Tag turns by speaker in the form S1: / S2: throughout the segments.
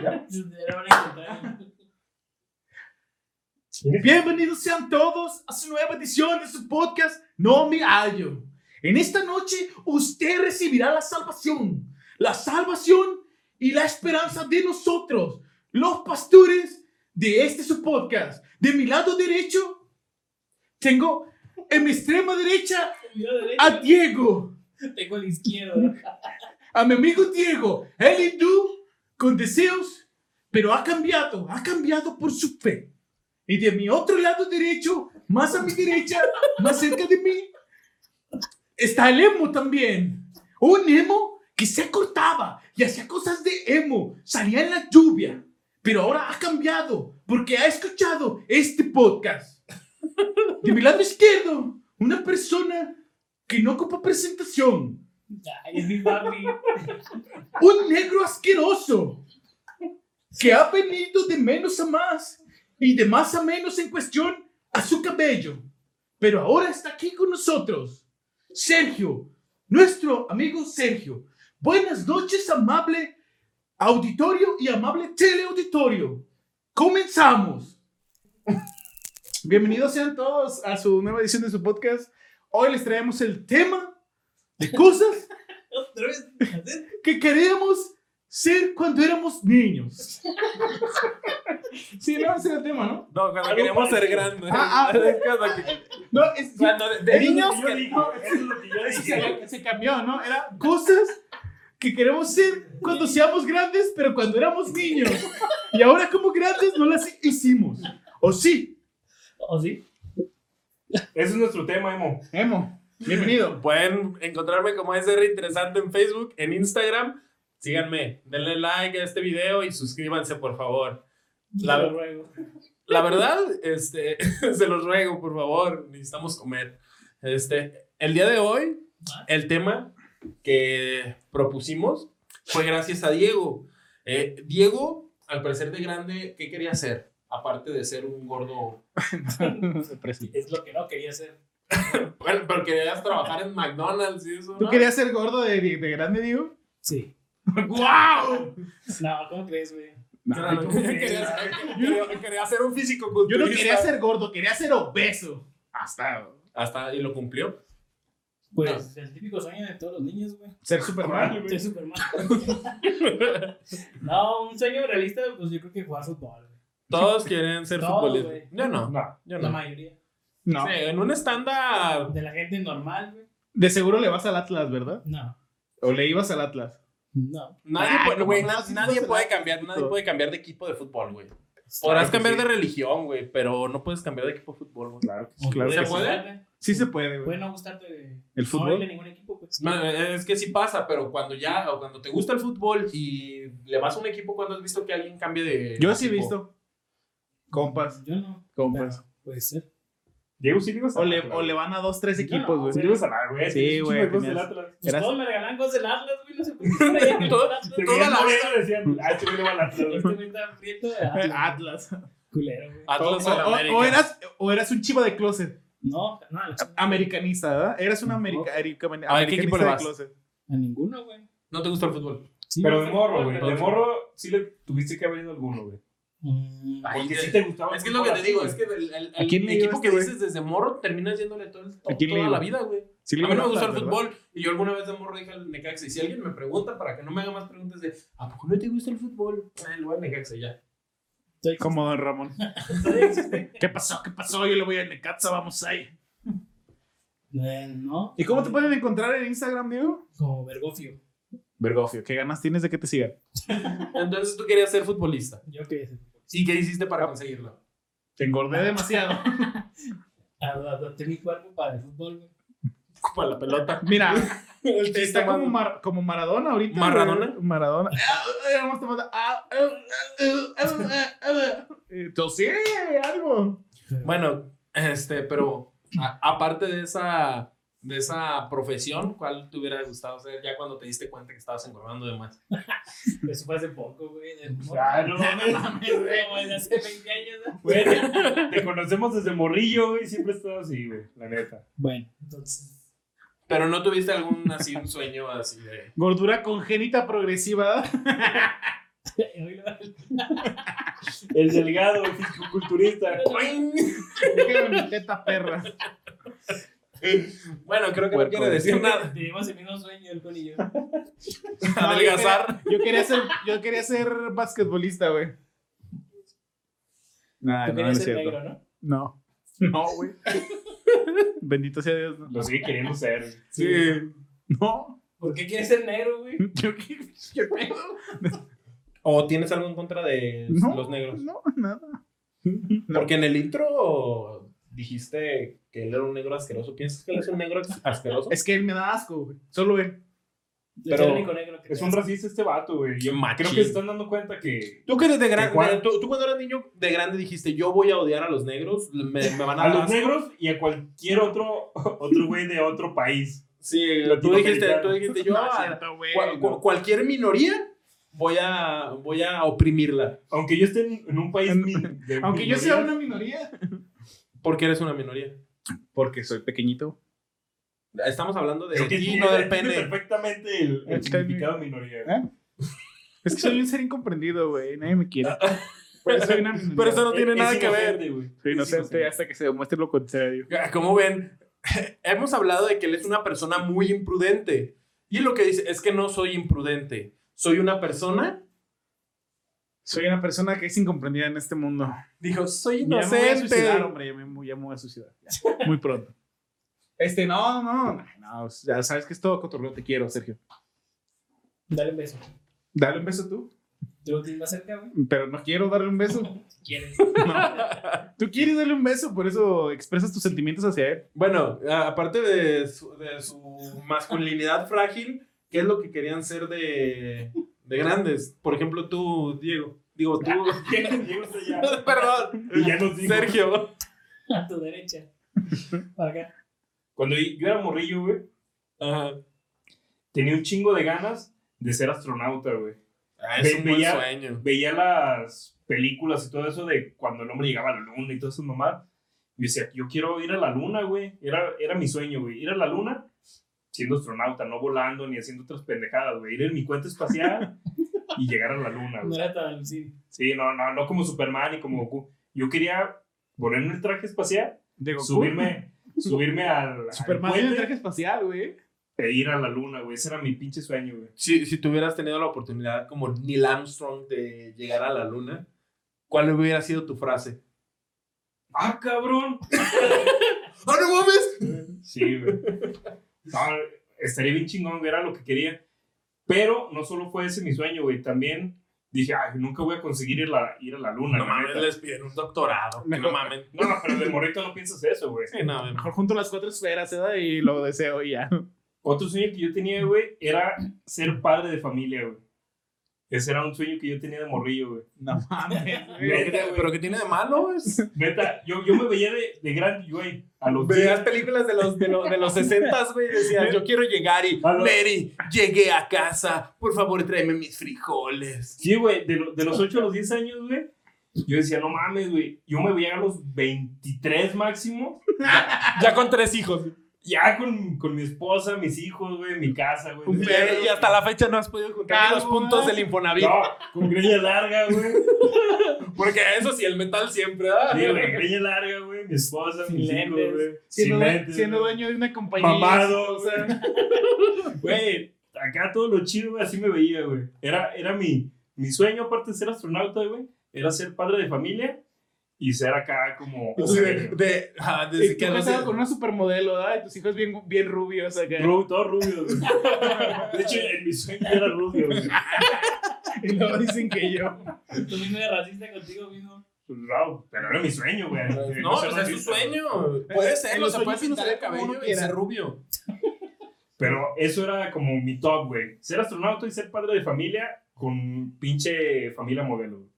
S1: Bienvenidos sean todos a su nueva edición de su podcast No me hallo. En esta noche usted recibirá la salvación, la salvación y la esperanza de nosotros, los pastores de este su podcast. De mi lado derecho tengo en mi extrema derecha a Diego.
S2: Tengo a la izquierda.
S1: A mi amigo Diego, él hindú con deseos, pero ha cambiado, ha cambiado por su fe. Y de mi otro lado derecho, más a mi derecha, más cerca de mí, está el emo también. Un emo que se cortaba y hacía cosas de emo, salía en la lluvia, pero ahora ha cambiado porque ha escuchado este podcast. De mi lado izquierdo, una persona que no ocupa presentación, Un negro asqueroso que ha venido de menos a más y de más a menos en cuestión a su cabello, pero ahora está aquí con nosotros. Sergio, nuestro amigo Sergio. Buenas noches, amable auditorio y amable teleauditorio. Comenzamos. Bienvenidos sean todos a su nueva edición de su podcast. Hoy les traemos el tema de cosas que queríamos ser cuando éramos niños. Sí, no, ese era el tema, ¿no?
S3: No, cuando queríamos ser grandes.
S1: Ah, ah. No, es,
S3: cuando de, de
S1: es lo
S3: niños
S1: que yo
S3: que-
S1: digo.
S2: Eso es lo que yo decía.
S1: se, se cambió, ¿no? Era cosas que queremos ser cuando seamos grandes, pero cuando éramos niños. Y ahora como grandes no las hicimos. ¿O sí?
S2: ¿O sí?
S4: Ese es nuestro tema, Emo.
S1: Emo, bienvenido.
S3: Pueden encontrarme como SR Interesante en Facebook, en Instagram. Síganme, denle like a este video y suscríbanse, por favor. La-
S2: Te lo ruego.
S3: La verdad, este, se los ruego, por favor, necesitamos comer. Este, el día de hoy, el tema que propusimos fue gracias a Diego. Eh, Diego, al parecer de grande, ¿qué quería hacer? Aparte de ser un gordo.
S2: Es lo que no quería hacer.
S3: Bueno, pero querías trabajar en McDonald's y eso.
S1: ¿Tú
S3: ¿no?
S1: querías ser gordo de, de, de grande, digo?
S2: Sí.
S1: ¡Guau!
S2: No, ¿cómo crees, güey?
S3: Claro,
S1: ¿cómo
S3: quería,
S1: crees?
S3: quería- quería ser un físico
S1: Yo
S3: culturista.
S1: no quería ser gordo, quería ser obeso. Hasta
S3: Hasta, y lo cumplió.
S2: Pues el típico sueño de todos los niños, güey.
S1: ser Superman.
S2: Soy Superman. no, un sueño realista, pues yo creo que jugar fútbol, güey.
S3: Todos quieren ser futbolistas.
S2: güey.
S3: Yo no.
S4: No.
S3: Yo
S2: La
S3: no.
S2: mayoría.
S1: No.
S3: Sí, en un estándar.
S2: De la gente normal, güey.
S1: De seguro le vas al Atlas, ¿verdad?
S2: No.
S1: ¿O le ibas al Atlas?
S2: No.
S3: Nadie,
S1: Ah,
S3: puede,
S1: ¿cómo
S3: güey,
S1: no? Sí,
S3: nadie
S1: sí,
S3: puede cambiar, nadie puede cambiar de equipo de fútbol, güey. Podrás
S1: que
S3: cambiar
S1: sí.
S3: de religión, güey, pero no puedes cambiar de equipo de fútbol, güey.
S1: Claro,
S2: O
S1: claro
S3: ¿Se
S1: que sí.
S3: puede?
S1: Sí se puede, güey.
S2: Puede no gustarte
S1: ¿El
S2: no
S1: fútbol?
S2: irle a ningún equipo, pues.
S3: No, es que sí pasa, pero cuando ya, o cuando te gusta el fútbol y le vas a un equipo, cuando has visto que alguien cambie de.
S1: Yo sí he visto. Compas.
S2: Yo no.
S1: Compas.
S2: Puede ser.
S4: Diego sí le ibas a
S1: O le, o le van a dos, tres equipos,
S2: no,
S1: güey.
S4: Sí le ibas a la, güey.
S1: Sí, güey.
S2: Pues
S1: Eras-
S2: todos me regalan cosas del Atlas, güey. No sé por qué.
S3: Toda la
S4: morenos, decían, ah, este güey le va al Atlas.
S2: Este güey está prieto de Atlas. Culero, güey.
S1: O,
S3: Atlas o,
S1: o-
S3: América.
S1: o eras, o eras un chivo de closet.
S2: No, no.
S1: Americanista, ¿verdad? Eras un america, erica-
S3: A ver, ¿qué equipo le
S1: americanista de
S3: vas?
S1: closet.
S2: A ninguno, güey.
S3: No te gusta el fútbol.
S2: Sí,
S4: Pero de morro, güey. De morro sí le tuviste que haber ido a alguno, güey.
S2: Mm,
S3: Ay,
S4: Porque sí te gustaba.
S3: Es que es lo que te digo, es que el, el-
S1: ¿A quién
S3: el
S1: le
S3: equipo que dices desde morro terminas yéndole todo el-
S1: ¿A quién le
S3: toda la vida, güey.
S1: Sí
S3: a mí no me gusta
S1: al
S3: el fútbol y yo alguna vez de morro dije al Necaxa. Y si alguien me pregunta para que no me haga más preguntas de ¿a poco no te gusta el fútbol? Eh, le voy al Necaxa ya.
S2: Todavía
S1: Como Don Ramón. ¿Qué pasó? ¿Qué pasó? Yo le voy a Necaxa, vamos ahí.
S2: Eh, no.
S1: ¿Y cómo te pueden encontrar en Instagram, Diego?
S2: Como Bergofio.
S1: Vergofio. ¿Qué ganas tienes de que te sigan?
S3: Entonces tú querías ser futbolista.
S2: Yo quería ser.
S3: ¿Y qué hiciste para conseguirlo?
S1: Te engordé demasiado.
S2: Adapté mi cuerpo para el fútbol, güey.
S3: Para la pelota.
S1: Mira,
S3: chiste
S1: está como, Mar- como Maradona ahorita.
S3: ¿Maradona?
S1: güey. Maradona. Entonces, sí, algo.
S3: Bueno, este, pero a- aparte de esa, de esa profesión, ¿cuál te hubiera gustado hacer ya cuando te diste cuenta que estabas engordando de más?
S2: Eso fue hace poco, güey. de morro.
S4: Ah, no mames.
S2: De hace 20 años, ¿no?
S4: Güey, te- conocemos desde morrillo, güey. Siempre he estado así, güey. La neta.
S2: Bueno, entonces.
S3: Pero no tuviste algún así un sueño así de
S1: Gordura congénita progresiva.
S4: El delgado, el
S1: mi teta perra.
S3: Bueno, creo que
S1: Puerco.
S3: no quiere decir nada.
S2: Tenemos el mismo sueño, el con y yo.
S3: Adelgazar.
S1: Yo quería ser, yo quería ser basquetbolista, güey. Nah,
S2: Tú
S1: no, no
S2: querías
S1: es
S2: ser
S1: cierto.
S2: negro, ¿no?
S1: No. No, güey. Bendito sea Dios, no.
S4: Lo sigue queriendo ser.
S3: Sí.
S1: No.
S2: ¿Por qué quieres ser negro, güey?
S1: Yo qué, qué pedo.
S3: ¿O tienes algo en contra de
S1: No,
S3: los negros?
S1: No, nada. No.
S3: Porque en el intro dijiste que él era un negro asqueroso. ¿Piensas que él es un negro asqueroso?
S1: Es que él me da asco, güey. Solo él.
S3: Pero-
S2: el único negro que
S4: Es un racista este vato, güey. Creo que se están dando cuenta que
S3: Tú que desde
S4: ¿De
S3: grande,
S4: cuál?
S3: tú, tú cuando eras niño de grande dijiste, yo voy a odiar a los negros, me, me van a
S4: a los
S3: asco".
S4: negros y a cualquier otro otro güey de otro país.
S3: Sí, tú dijiste, tú dijiste, yo
S1: No,
S3: a
S1: siento, güey,
S3: cua-
S1: no.
S3: cua- cualquier minoría voy a, voy a oprimirla.
S4: Aunque yo esté en, en un país de
S1: Aunque yo sea
S4: minoría,
S1: una minoría.
S3: Porque eres una minoría.
S1: Porque soy pequeñito.
S3: Estamos hablando de ti, no del pene.
S4: perfectamente el, el
S1: El
S4: significado de minoría.
S1: ¿Eh? Es que soy un ser incomprendido, güey. Nadie me quiere. Pero soy una minoría.
S3: Pero eso no tiene
S4: Es-
S3: nada
S4: es
S3: que ver.
S1: Soy inocente
S4: inocente.
S1: hasta que se demuestre lo contrario.
S3: Como ven, hemos hablado de que él es una persona muy imprudente. Y lo que dice es que no soy imprudente. Soy una persona.
S1: Soy una persona que es incomprendida en este mundo.
S3: Dijo, soy
S1: Ya me voy a suicidar,
S3: inocente.
S1: hombre. Ya me, ya me voy a suicidar. Ya. Muy pronto. Este, no, no. No, no, ya sabes que es todo cotorreo. Te quiero, Sergio.
S2: Dale un beso.
S1: Dale un beso tú.
S2: ¿Tú lo tienes más cerca, güey?
S1: Pero no quiero darle un beso.
S2: Quieres.
S1: Tú quieres darle un beso, por eso expresas tus sentimientos hacia él.
S3: Bueno, aparte de su, de su masculinidad frágil, ¿qué es lo que querían ser de, de grandes? Por ejemplo, tú, Diego. Digo, tú.
S4: Ya.
S3: Perdón.
S4: Y ya nos dijo.
S3: Sergio.
S2: A tu derecha. Para acá.
S4: Cuando yo era morrillo, güey,
S3: Ajá.
S4: tenía un chingo de ganas de ser astronauta, güey.
S3: Ah, es un buen
S4: Veía-
S3: sueño.
S4: Veía las películas y todo eso de cuando el hombre llegaba a la luna y todo eso, mamá. Y decía, yo quiero ir a la luna, güey. Era, era mi sueño, güey. Ir a la luna siendo astronauta, no volando ni haciendo otras pendejadas, güey. Ir en mi cuenta espacial y llegar a la luna,
S2: No
S4: güey.
S2: era tan alucinante.
S4: Sí, no, no, no como Superman y como Goku. Yo quería ponerme el traje espacial,
S1: Digo,
S4: subirme, subirme al, al
S1: Superman en el
S4: puente
S1: traje espacial, güey.
S4: e ir a la luna, güey. Ese era mi pinche sueño, güey.
S3: Si, si tuvieras tenido la oportunidad como Neil Armstrong de llegar a la luna, ¿cuál hubiera sido tu frase?
S4: ¡Ah, cabrón!
S3: ¡Ah, no mames!
S4: Sí, güey. Estaría bien chingón, era lo que quería. Pero no solo fue ese mi sueño, güey. También dije, ay, nunca voy a conseguir ir, la- ir a la luna.
S3: No
S4: la
S3: mames,
S4: neta.
S3: les piden un doctorado.
S1: Mejor-
S3: No mames.
S4: No, no, pero de morrito no piensas eso, güey.
S3: Sí, no,
S1: Mejor junto las cuatro esferas, ¿verdad? Y lo deseo y ya.
S4: Otro sueño que yo tenía, güey, era ser padre de familia, güey. Ese era un sueño que yo tenía de morrillo, güey.
S1: No mames,
S4: Neta,
S1: güey.
S4: güey.
S3: ¿Pero qué tiene de malo? Es-
S4: Neta, yo, yo me veía de, de grande, güey. A los
S3: Veías
S4: 10.
S3: películas de los, de, los, de los 60, güey, y decías, yo quiero llegar y,
S4: A lo-
S3: Mary, llegué a casa, por favor tráeme mis frijoles.
S4: Sí, güey, de, lo- de los 8 a los 10 años, güey. Yo decía, no mames, güey. Yo me veía a los 23 máximo.
S3: Ya con tres hijos.
S4: Ya con, con mi esposa, mis hijos, güey, mi casa, güey.
S3: Un perro, y hasta la fecha no has podido juntar los puntos del Infonavit.
S4: No, con greña larga, güey.
S3: Porque eso sí, el metal siempre, ¿ah?
S4: Sí, güey, greña larga, güey. Mi esposa,
S2: Sin
S4: mis hijos, güey.
S1: Siendo,
S4: Sin lentes,
S1: siendo
S4: güey.
S1: dueño de una compañía.
S4: Mamado,
S1: o sea,
S4: Güey, acá todo lo chido, güey, así me veía, güey. Era, era mi, mi sueño, aparte de ser astronauta, güey, era ser padre de familia y ser acá como...
S3: O sea, de, de, ah,
S1: Y
S3: desde
S1: tú
S3: que no
S1: casado
S3: sé-
S1: con una supermodelo, ¿verdad? Y tus hijos bien, bien rubios acá.
S4: Ru- todo rubio, güey. De hecho, en mi sueño era rubio, güey.
S1: Y luego dicen que yo.
S2: Tú mismo eres racista contigo mismo.
S4: Pues, wow, pero era mi sueño, güey.
S3: No,
S4: sé
S3: o sea, es tu sueño. Puede
S1: En
S3: ser,
S1: los
S3: o sea, puede
S1: sueños
S3: pintar el cabello y ser rubio.
S4: Pero eso era como mi top, güey. Ser astronauta y ser padre de familia con pinche familia modelo.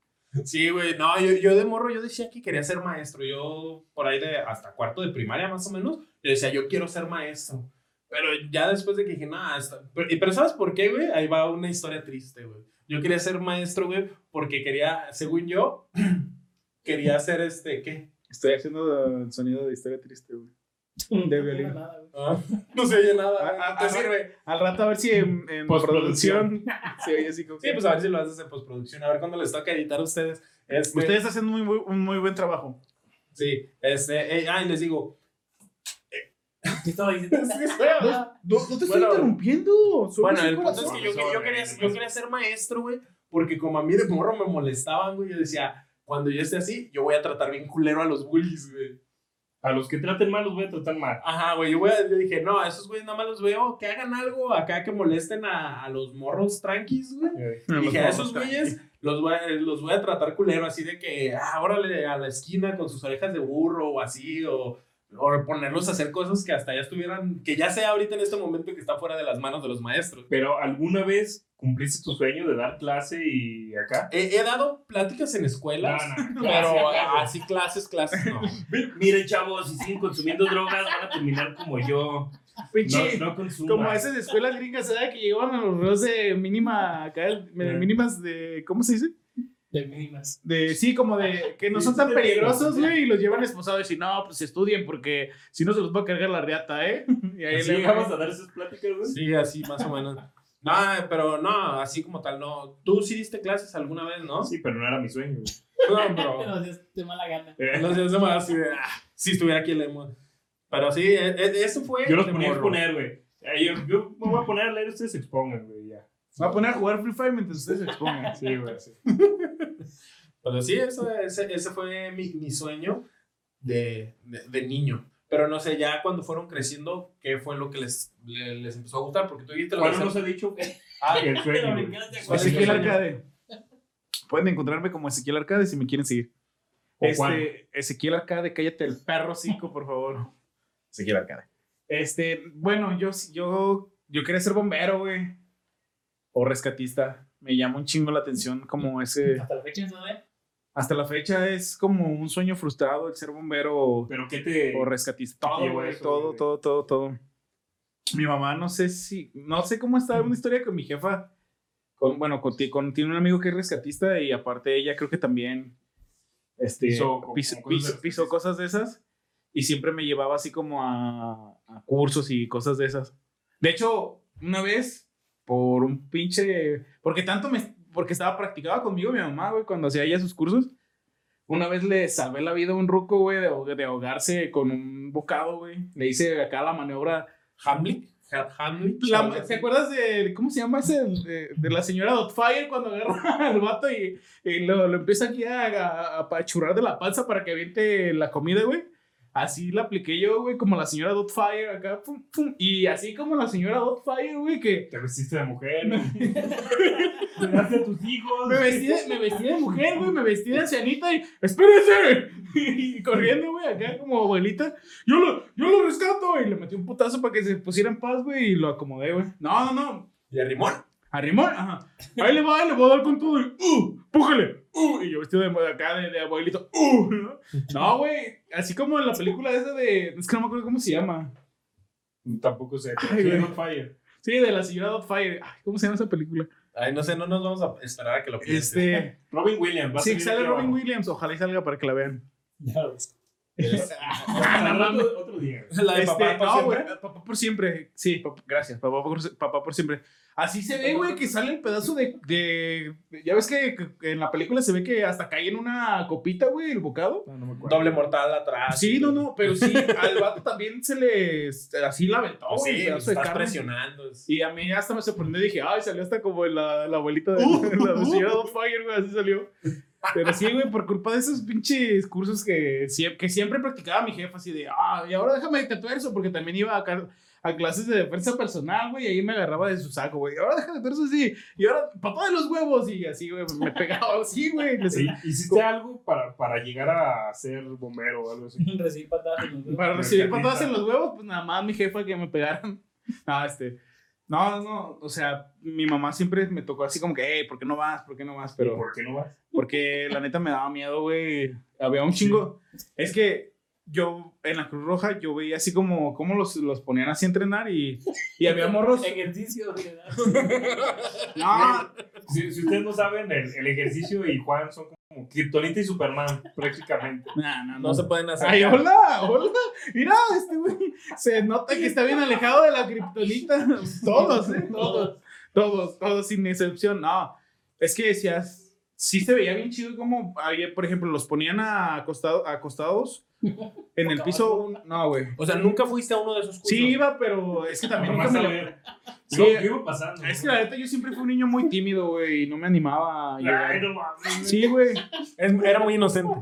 S3: Sí, güey, no, yo, yo de morro yo decía que quería ser maestro. Yo por ahí de hasta cuarto de primaria más o menos, yo decía, yo quiero ser maestro. Pero ya después de que dije, nada, pero, pero ¿sabes por qué, güey? Ahí va una historia triste, güey. Yo quería ser maestro, güey, porque quería, según yo, quería ser este, ¿qué?
S1: Estoy haciendo el sonido de historia triste, güey. De
S2: No
S1: violín.
S2: nada, güey.
S3: Ah, no se oye nada.
S1: Ah, ah,
S3: no te
S1: ah,
S3: sirve.
S1: Al rato a ver si en, en
S4: Postproducción.
S1: producción se oye así como
S3: Sí, pues a ver si lo haces en postproducción. A ver cuándo les toca editar a ustedes. Este,
S1: Ustedes hacen muy, muy- un muy buen trabajo.
S3: Sí, este, eh, ay, les digo.
S2: ¿Qué estaba diciendo?
S1: No, no te estoy
S3: Bueno,
S1: interrumpiendo.
S3: Bueno, el punto es que yo, yo quería, yo quería ser maestro, güey, porque como a mí de morro me molestaban, güey, yo decía, cuando yo esté así, yo voy a tratar bien culero a los bullies, güey.
S4: A los que traten mal los voy a tratar mal.
S3: Ajá, güey, yo, yo dije, no, a esos güeyes nada más los veo, que hagan algo acá, que molesten a, a los morros tranquis, güey.
S4: Eh,
S3: dije, a esos güeyes los voy, a, los voy a tratar culero, así de que, ah, órale a la esquina con sus orejas de burro o así, o, o ponerlos a hacer cosas que hasta ya estuvieran, que ya sea ahorita en este momento que está fuera de las manos de los maestros.
S4: Pero alguna vez cumpliste tu sueño de dar clase y acá.
S3: He, he dado pláticas en escuelas,
S4: No, no,
S3: pero
S4: clase,
S3: así clases, clases, no.
S4: Miren, chavos, si siguen consumiendo drogas, van a terminar como yo.
S1: Pinche-
S4: No, no consuman.
S1: Como esas escuelas gringas, ¿sabes? Que llevan a los reos de mínima, acá, de
S4: Eh.
S1: mínimas de, ¿cómo se dice?
S2: De mínimas.
S1: De, sí, como de, que no son tan peligrosos, güey, y los llevan esposados y no, pues estudien, porque si no se los va a cargar la riata, ¿eh? Y ahí le
S4: llegamos a dar esas pláticas, güey.
S3: Sí, así más o menos. No, pero no, así como tal, no. Tú sí diste clases alguna vez, ¿no?
S4: Sí, pero no era mi sueño, güey.
S3: No, pero.
S2: Pero de mala gana.
S4: Eh,
S3: No sé, eso me da así de. ah, si estuviera aquí el emo. Pero sí, e- e- eso fue.
S4: yo los
S3: de
S4: ponía a
S3: morro.
S4: exponer, güey. Eh, Yo, yo me voy a poner a leer, ustedes se expongan, güey, ya.
S1: Va a poner a jugar Free Fire mientras ustedes se expongan.
S4: Sí, güey, sí.
S3: Pero sí, eso, ese, ese fue mi, mi sueño de, de, de niño. Pero no sé, ya cuando fueron creciendo, ¿qué fue lo que les, le- les empezó a gustar? Porque tú dijiste lo de
S4: ¿Cuándo
S3: ser-
S4: nos ha dicho?
S3: Ah,
S4: el sueño,
S2: me
S4: güey.
S2: quedas de acuerdo.
S3: ¿Cuál es
S1: Ezequiel? Arcade. Pueden encontrarme como Ezequiel Arcade si me quieren seguir. Este, Ezequiel Arcade, cállate el perro cinco, por favor. Ezequiel Arcade. Este, bueno, yo, yo, yo quería ser bombero, güey. O rescatista. Me llama un chingo la atención como ese...
S2: Hasta la fecha, ¿no? eh?
S1: Hasta la fecha es como un sueño frustrado el ser bombero o,
S4: ¿Pero qué te...?
S1: o rescatista.
S4: ¿Qué
S1: Todo, güey,
S4: eso,
S1: todo,
S4: güey?
S1: todo, todo, todo. Mi mamá, no sé si... No sé cómo está una historia con mi jefa. Con, bueno, con, con- tiene un amigo que es rescatista y aparte ella creo que también este,
S4: como-
S1: piso,
S4: cosas
S1: piso cosas de esas y siempre me llevaba así como a, a cursos y cosas de esas. De hecho, una vez, por un pinche... Porque tanto me... Porque estaba practicaba conmigo mi mamá, güey, cuando hacía ella sus cursos. Una vez le salvé la vida a un ruco, güey, de, de ahogarse con un bocado, güey. Le hice acá la maniobra
S3: Hamlet. Ha- Hamlet.
S1: la-. ¿Te acuerdas de, cómo se llama ese? De, de la señora Dotfire cuando agarra al vato y, y lo, lo empieza aquí a, a, a apachurrar de la panza para que aviente la comida, güey? Así la apliqué yo, güey, como la señora Dotfire acá, pum, pum. Y así como la señora Dotfire, güey, que
S4: Te vestiste de mujer. Cuidaste a tus hijos.
S1: me vestí de, me vestí de mujer, güey, me vestí de ancianita y ¡espérense! Y corriendo, güey, acá como abuelita. Yo lo, yo lo rescato y le metí un putazo para que se pusiera en paz, güey, y lo acomodé, güey. No, no, no.
S3: Y a Rimón.
S1: A Rimón, ajá. Ahí le va, le voy a dar con todo y ¡uh! ¡Pújale! ¡uh! Y yo vestido de, de acá, de, de abuelito, ¡uh! ¿no? Güey. Así como en la película esa de. Es que no me acuerdo cómo se llama.
S4: Tampoco sé. On fire.
S1: Sí, de la señora Dotfire. Ay, ¿Cómo se llama esa película?
S3: Ay, no sé, no nos vamos a esperar a que lo pienses.
S1: Este.
S4: Robin Williams. va a
S1: Sí,
S4: salir
S1: sale Robin. Williams. Ojalá y salga para que la vean.
S2: Ya ves.
S4: Rato, otro día.
S3: La de
S1: Este,
S3: papá por
S1: no,
S3: siempre.
S1: papá por siempre. Sí, papá- gracias, papá por, papá por siempre. Así se ve, güey, que sale el pedazo de, de- Ya ves que, en la película se ve que hasta cae en una copita, güey, el bocado.
S4: No, no me acuerdo.
S3: Doble mortal atrás.
S1: Sí, no, no, pero sí, al vato también se le. Así la aventó, güey,
S3: sí, estás
S1: carne.
S3: presionando. es-
S1: Y a mí hasta me sorprendió y dije, ay, salió hasta como la, la abuelita de
S3: Uh,
S1: la
S3: uh.
S1: señora Fire, güey, así salió. Pero sí, güey, por culpa de esos pinches cursos que, que siempre practicaba mi jefa, así de, ah, y ahora déjame tatuar eso, porque también iba a, a clases de defensa personal, güey, y ahí me agarraba de su saco, güey, ahora déjame tatuar eso así, y ahora, papá de los huevos, y así, güey, me pegaba así, güey.
S4: ¿Hiciste algo para, para llegar a ser bombero o algo así?
S2: Recibir patadas en los dedos.
S1: Para recibir patadas en los huevos, pues nada más mi jefa que me pegaran. No, este. No, no, o sea, mi mamá siempre me tocó así como que, hey, ¿por qué no vas? ¿Por qué no vas?
S4: ¿Pero
S1: Pero,
S4: por qué no vas?
S1: porque la neta me daba miedo, güey. Había un chingo. Es que yo, en la Cruz Roja, yo veía así como, como los, los ponían así a entrenar y, y había morros.
S2: Ejercicio.
S1: No,
S4: Si, si ustedes no saben, el, el ejercicio y Juan son como Kryptonita y Superman, prácticamente.
S1: Nah, no,
S3: No se pueden hacer.
S1: Ay, hola, hola. Mira, este güey se nota que está bien alejado de la kriptonita. Todos, ¿eh? Todos, todos, todos, sin excepción. No, es que decías, sí se veía bien chido como, ayer, por ejemplo, los ponían a acostado, acostados en el piso. un- No, güey.
S3: O sea, nunca fuiste a uno de esos cursos.
S1: Sí iba, pero es que también nunca
S4: Nomás
S1: me
S4: a
S1: lo...
S4: ver.
S1: Sí.
S4: Yo iba pasando.
S1: Es que la neta yo siempre fui un niño muy tímido, güey, y no me animaba a
S4: Ay, no mames.
S1: Sí, güey.
S3: Era muy inocente.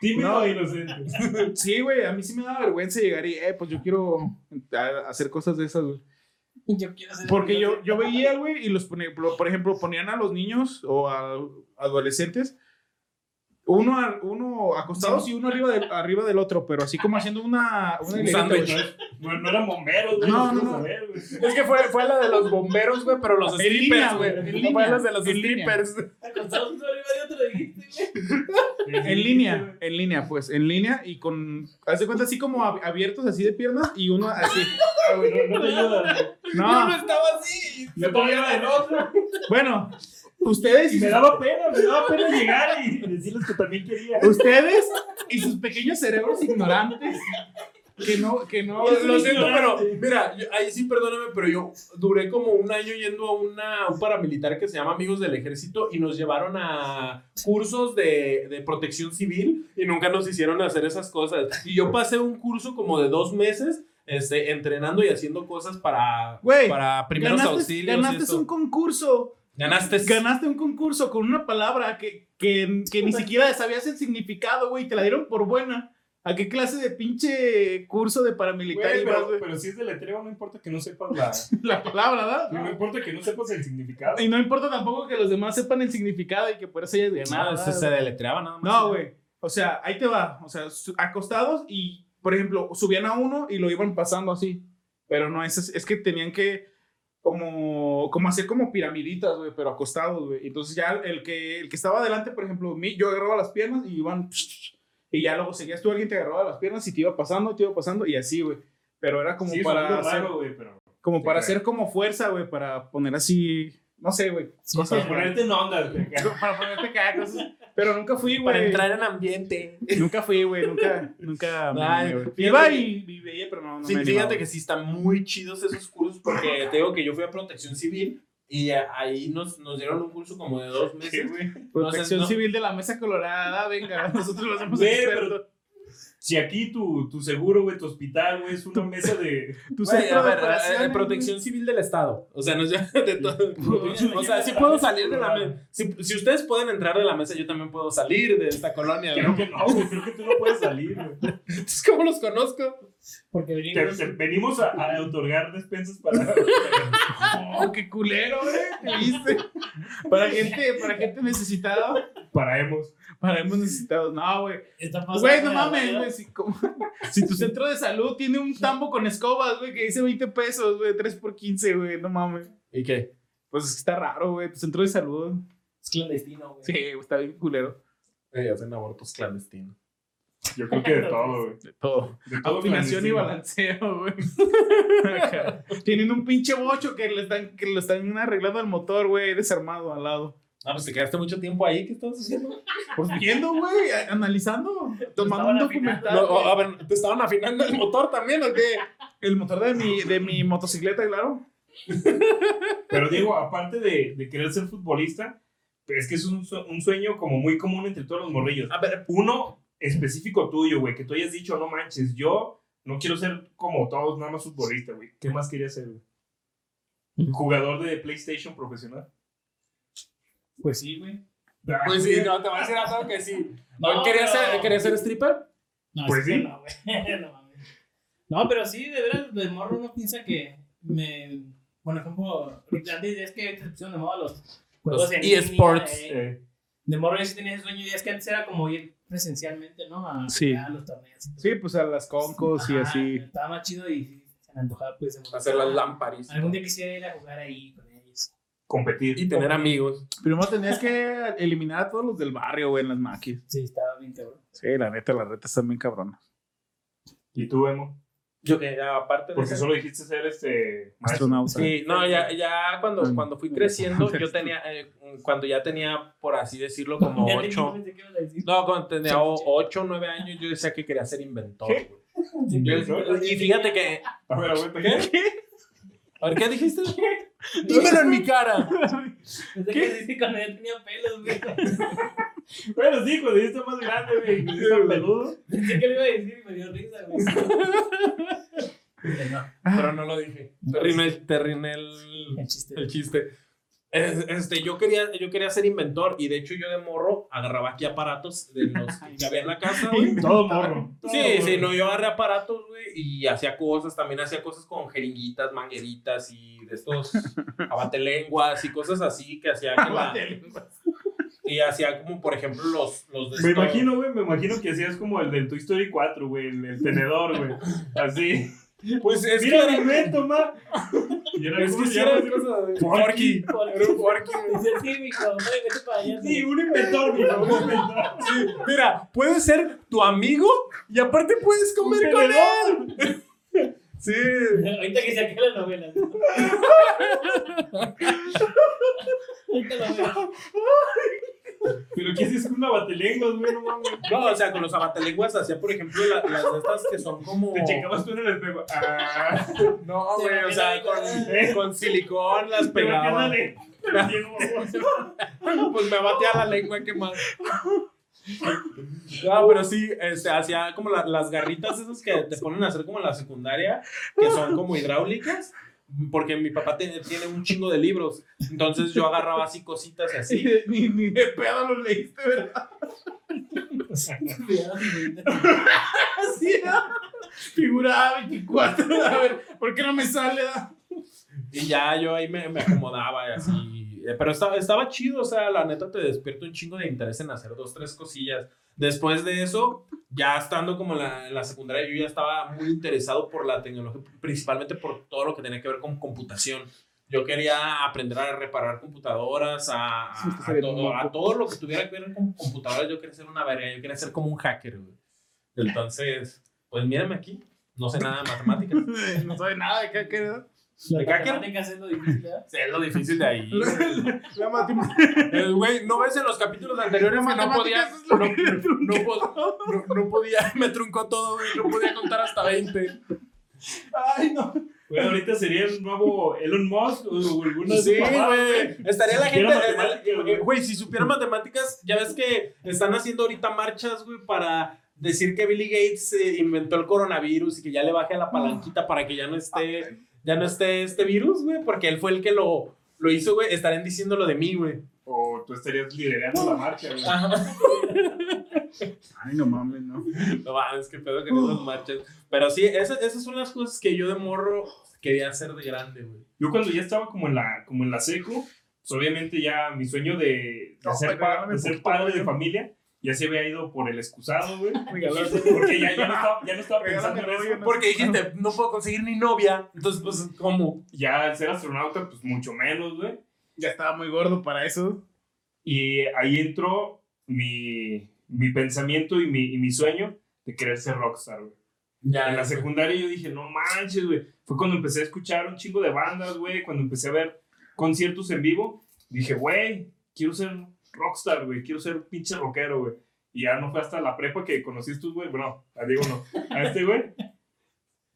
S4: Tímido
S1: No.
S4: e inocente.
S1: Sí, güey, a mí sí me da vergüenza llegar y, eh, pues yo quiero hacer cosas de esas, güey.
S2: Yo quiero ser
S1: Porque yo, yo veía, güey, y los ponía, por por ejemplo, ponían a los niños o a adolescentes, uno, a- uno acostados y uno arriba, del- arriba del otro, pero así como haciendo una... una
S3: sándwich.
S4: No, no eran bomberos, güey.
S1: No, no, no.
S3: Es que fue, fue la de los bomberos, güey, pero los strippers, güey. fue los de los strippers.
S2: Acostados uno arriba de otro, dijiste, güey.
S1: En línea, en línea, pues, en línea y con, haz de cuenta, así como ab- abiertos así de piernas y uno así.
S4: Ah, no, no te ayuda.
S3: Yo no
S1: No,
S3: estaba así.
S4: Yo era del otro.
S1: bueno, ustedes
S4: Y me daba pena, me daba pena llegar y decirles que también quería.
S1: ustedes y sus pequeños cerebros ignorantes que no, que no.
S3: Lo, siento, pero mira, yo- ahí sí perdóname, pero yo duré como un año yendo a una, un paramilitar que se llama Amigos del Ejército y nos llevaron a cursos de, de protección civil y nunca nos hicieron hacer esas cosas. Y yo pasé un curso como de dos meses este, entrenando y haciendo cosas para,
S1: Güey,
S3: para primeros
S1: Ganaste,
S3: auxilios. y
S1: ganaste
S3: eso.
S1: un concurso.
S3: Ganaste.
S1: Ganaste un concurso con una palabra que, que, que ni siquiera sabías el significado, güey, y te la dieron por buena. ¿A qué clase de pinche curso de paramilitar
S4: Güey,
S1: ibas,
S4: pero,
S1: güey?
S4: pero si es de letreo, no importa que no sepas la.
S1: La palabra, ¿verdad?
S4: No importa que no sepas el significado.
S1: Y no importa tampoco que los demás sepan el significado y que por eso hayas ganado.
S3: No, se, deletreaba nada más.
S1: No, güey. O sea, ahí te va. O sea, acostados y, por ejemplo, subían a uno y lo iban pasando así. Pero no, es, es que tenían que como, como hacer como piramiditas, güey, pero acostados, güey. Entonces ya el que, el que estaba adelante, por ejemplo, mi- yo agarraba las piernas y iban... Y ya luego seguías tú, alguien te agarraba las piernas y te iba pasando, te iba pasando y así, güey. Pero era como
S4: Sí,
S1: para hacer,
S4: raro, pero.
S1: como para
S4: creo.
S1: hacer como fuerza, güey, para poner así, no sé, güey.
S2: Sí,
S1: cosas
S2: sí,
S4: Para ponerte en onda, güey.
S1: para ponerte cada cosa. Pero nunca fui, güey.
S3: Para entrar en ambiente.
S1: Nunca fui, güey, nunca, nunca.
S3: Ay,
S1: Iba y, y veía, pero no, no
S3: Sí,
S1: me
S3: fíjate
S1: animaba.
S3: que sí están muy chidos esos cursos porque te digo que yo fui a protección civil y ahí nos, nos dieron un curso como de dos
S4: Sí,
S3: meses.
S4: güey.
S1: Protección
S3: no.
S1: Civil de la Mesa Colorada, venga, nosotros lo hacemos expertos.
S4: Si aquí tu, tu seguro, güey, tu hospital, güey, es una mesa de.
S1: Tu
S3: Güey,
S1: centro
S3: a
S1: de
S3: ver,
S1: operaciones,
S3: eh, protección civil del Estado. O sea, nos llama de todo. O sea,
S4: de
S3: puedo salir de la
S4: mesa.
S3: Si, si ustedes pueden entrar de la mesa, yo también puedo salir de esta colonia.
S4: Creo
S3: ¿no?
S4: que no, güey, creo que tú no puedes salir, güey.
S3: Entonces, ¿cómo los conozco?
S2: Porque
S4: Te-
S2: venimos.
S4: te- venimos a, a otorgar despensas para.
S1: Oh, qué culero, güey. ¿Te viste? Para gente, para gente necesitada.
S4: para hemos.
S1: Para hemos necesitado. No, güey. Güey, no mames, güey. Si, como- si tu centro de salud tiene un tambo con escobas, güey, que dice 20 pesos, güey, 3 por 15, güey, no mames.
S3: ¿Y qué?
S1: Pues es que está raro, güey. Tu centro de salud.
S2: Es clandestino, güey.
S1: Sí, está bien culero.
S3: Eh, hacen abortos clandestinos.
S4: Yo creo que de todo, güey.
S1: De todo.
S4: De todo
S1: Afinación y balanceo, güey. Tienen un pinche bocho que le están, que le están arreglando el motor, güey, desarmado al lado.
S3: Ah, pues te quedaste mucho tiempo ahí. ¿Qué estabas haciendo?
S1: Pues viendo, güey, analizando, tomando un documental.
S3: No, a ver, ¿te estaban afinando el motor también o qué?
S1: El motor de mi, de mi motocicleta, claro.
S4: Pero digo, aparte de, de querer ser futbolista, es que es un, un sueño como muy común entre todos los morrillos.
S3: A ver,
S4: Uno específico tuyo, güey, que tú hayas dicho, no manches, yo no quiero ser como todos, nada más futbolista, güey. ¿Qué más quería ser, güey? Jugador de PlayStation profesional.
S2: Pues sí, güey.
S3: pues sí, no, te voy a decir a todo que sí.
S2: No,
S3: ¿Querías,
S2: pero-
S3: ser, ¿Querías ser stripper?
S2: No,
S4: Pues
S2: es que
S4: sí.
S2: No, güey. no, no, pero sí, de veras, de morro uno piensa que me. Bueno, ejemplo, antes es que se pusieron de moda los juegos
S3: Los
S2: en línea,
S3: eSports.
S2: eh.
S4: Eh,
S2: De morro yo sí tenía ese sueño y es que antes era como ir presencialmente, ¿no? A,
S1: Sí.
S2: a los torneos.
S1: Sí, pues a las concos y
S2: Ajá,
S1: así.
S2: Estaba más chido y sí, se me antojaba, pues. de.
S3: Hacer las lámparas.
S2: Algún día quisiera ir a jugar ahí con.
S4: Competir.
S3: Y tener amigos.
S1: Primero tenías que eliminar a todos los del barrio, güey, en las maquis.
S2: Sí, estaba bien cabrón.
S1: Sí, la neta, las retas están bien cabronas.
S4: ¿Y tú, Emo?
S3: Yo que aparte de
S4: Porque
S3: eso-
S4: solo dijiste ser este. maestro.
S1: Astronauta.
S3: Sí, no, ya, ya cuando,
S1: Mm.
S3: cuando fui creciendo, yo tenía, eh, cuando ya tenía, por así decirlo, como ocho. No, cuando tenía ocho o nueve años, yo decía que quería ser inventor.
S4: ¿Qué?
S3: Yo- y fíjate que.
S4: A ver.
S3: ¿Qué? A ver, ¿qué dijiste? Dímelo en mi cara.
S2: Pensé que dijiste cuando ya tenía pelos, güey.
S4: Bueno, sí, cuando ya está más grande, güey. Cuando está peludo.
S2: Pensé que le iba a decir y me dio risa, güey. No,
S3: Pero no lo dije. Te el, te el,
S2: el chiste.
S3: el chiste. Es- Este, yo quería, yo quería ser inventor y de hecho yo de morro agarraba aquí aparatos de los que había en la casa, güey.
S4: Todo morro. todo
S3: Sí,
S4: morro.
S3: sí, no, yo agarré aparatos, güey, y hacía cosas, también hacía cosas con jeringuitas, mangueritas y de estos abatelenguas y cosas así que hacía que la- y hacía como, por ejemplo, los, los de
S4: Me
S3: estos-
S4: imagino, güey, me imagino que hacías como el del Toy Story 4, güey, el, el tenedor, güey. Así.
S3: Pues es
S4: Mira
S3: que
S4: el invento, ma. Y era
S3: es que
S4: se
S3: sí
S4: llama?
S3: era cosa de
S4: Forky.
S3: Forky. Era un.
S2: Dice, sí,
S4: un inventor, mijo, un inventor.
S3: Sí, mira, puedes ser tu amigo y aparte puedes comer con él. Sí.
S2: Ahorita que saqué la novela. Ahorita lo veo.
S4: Pero ¿qué haces con una batelenguas, güey? No mames.
S3: No, o sea, con los abatelenguas hacía, por ejemplo, la- las de estas que son como.
S4: Te checabas tú en el espejo. Ah.
S3: No, güey, o sea, con,
S4: ¿eh?
S3: con silicón las pegaba.
S4: la. Diego, baboso.
S3: Pues me batía la lengua, ¿qué más? No, pero sí, este, hacía como la- las garritas esas que te ponen a hacer como en la secundaria, que son como hidráulicas, porque mi papá te- tiene un chingo de libros, entonces yo agarraba así cositas así.
S1: Ni, ni de pedo lo leíste, ¿verdad? Era. Figura A24. A ver, ¿por qué no me sale?
S3: Y ya yo ahí me, me acomodaba y así. Eh, Pero estaba, estaba chido, o sea, la neta te despierta un chingo de interés en hacer dos, tres cosillas. Después de eso, ya estando como en la, en la secundaria, yo ya estaba muy interesado por la tecnología, principalmente por todo lo que tenía que ver con computación. Yo quería aprender a reparar computadoras, a, a- a todo, a todo lo que tuviera que ver con computadoras. Yo quería ser una verga, yo quería ser como un hacker, güey. Entonces, pues mírame aquí, no sé nada de matemáticas.
S1: No sabe nada de qué queda.
S3: ¿De qué?
S2: matemáticas es lo difícil, ¿verdad?
S3: Es lo difícil de ahí.
S1: La matemática.
S3: El güey, ¿no ves en los capítulos anteriores que no podía,
S1: Matemáticas es lo
S3: no,
S1: que me truncó.
S3: no po- no- no podía, me truncó todo, güey, no podía contar hasta 20.
S1: Ay, no.
S4: Güey, ahorita sería el nuevo Elon Musk o alguna de
S3: Sí, güey, estaría la
S4: Supiera
S3: gente, eh,
S4: güey.
S3: eh, si supieran matemáticas, ya ves que están haciendo ahorita marchas, güey, para decir que Billy Gates eh, inventó el coronavirus y que ya le baje a la palanquita para que ya no esté, ya no esté este virus, güey, porque él fue el que lo, lo hizo, güey, estarían diciendo lo de mí, güey.
S4: O tú estarías liderando la marcha, güey.
S1: Ay, no mames, no.
S3: No mames, qué pedo con esas marchas. Pero sí, esas, esas son las cosas que yo de morro quería hacer de grande, güey.
S4: Yo cuando ya estaba como en la, como en la seco, pues obviamente ya mi sueño de, de
S1: No,
S4: ser, pa- de ser padre de familia ya se había ido por el excusado, güey. Porque ya, ya no estaba, ya no estaba pensando en eso.
S3: Porque dijiste, no puedo conseguir ni novia. Entonces, pues, ¿cómo?
S4: Ya al ser astronauta, pues mucho menos, güey.
S1: Ya estaba muy gordo para eso.
S4: Y ahí entró mi, mi pensamiento y mi, y mi sueño de querer ser rockstar, güey.
S3: Ya,
S4: En la secundaria yo dije, no manches, güey. Fue cuando empecé a escuchar un chingo de bandas, güey. Cuando empecé a ver conciertos en vivo. Dije, güey, quiero ser rockstar, güey. Quiero ser pinche rockero, güey. Y ya no fue hasta la prepa que conocí a estos, güey. Bueno, a Diego no. A este, güey.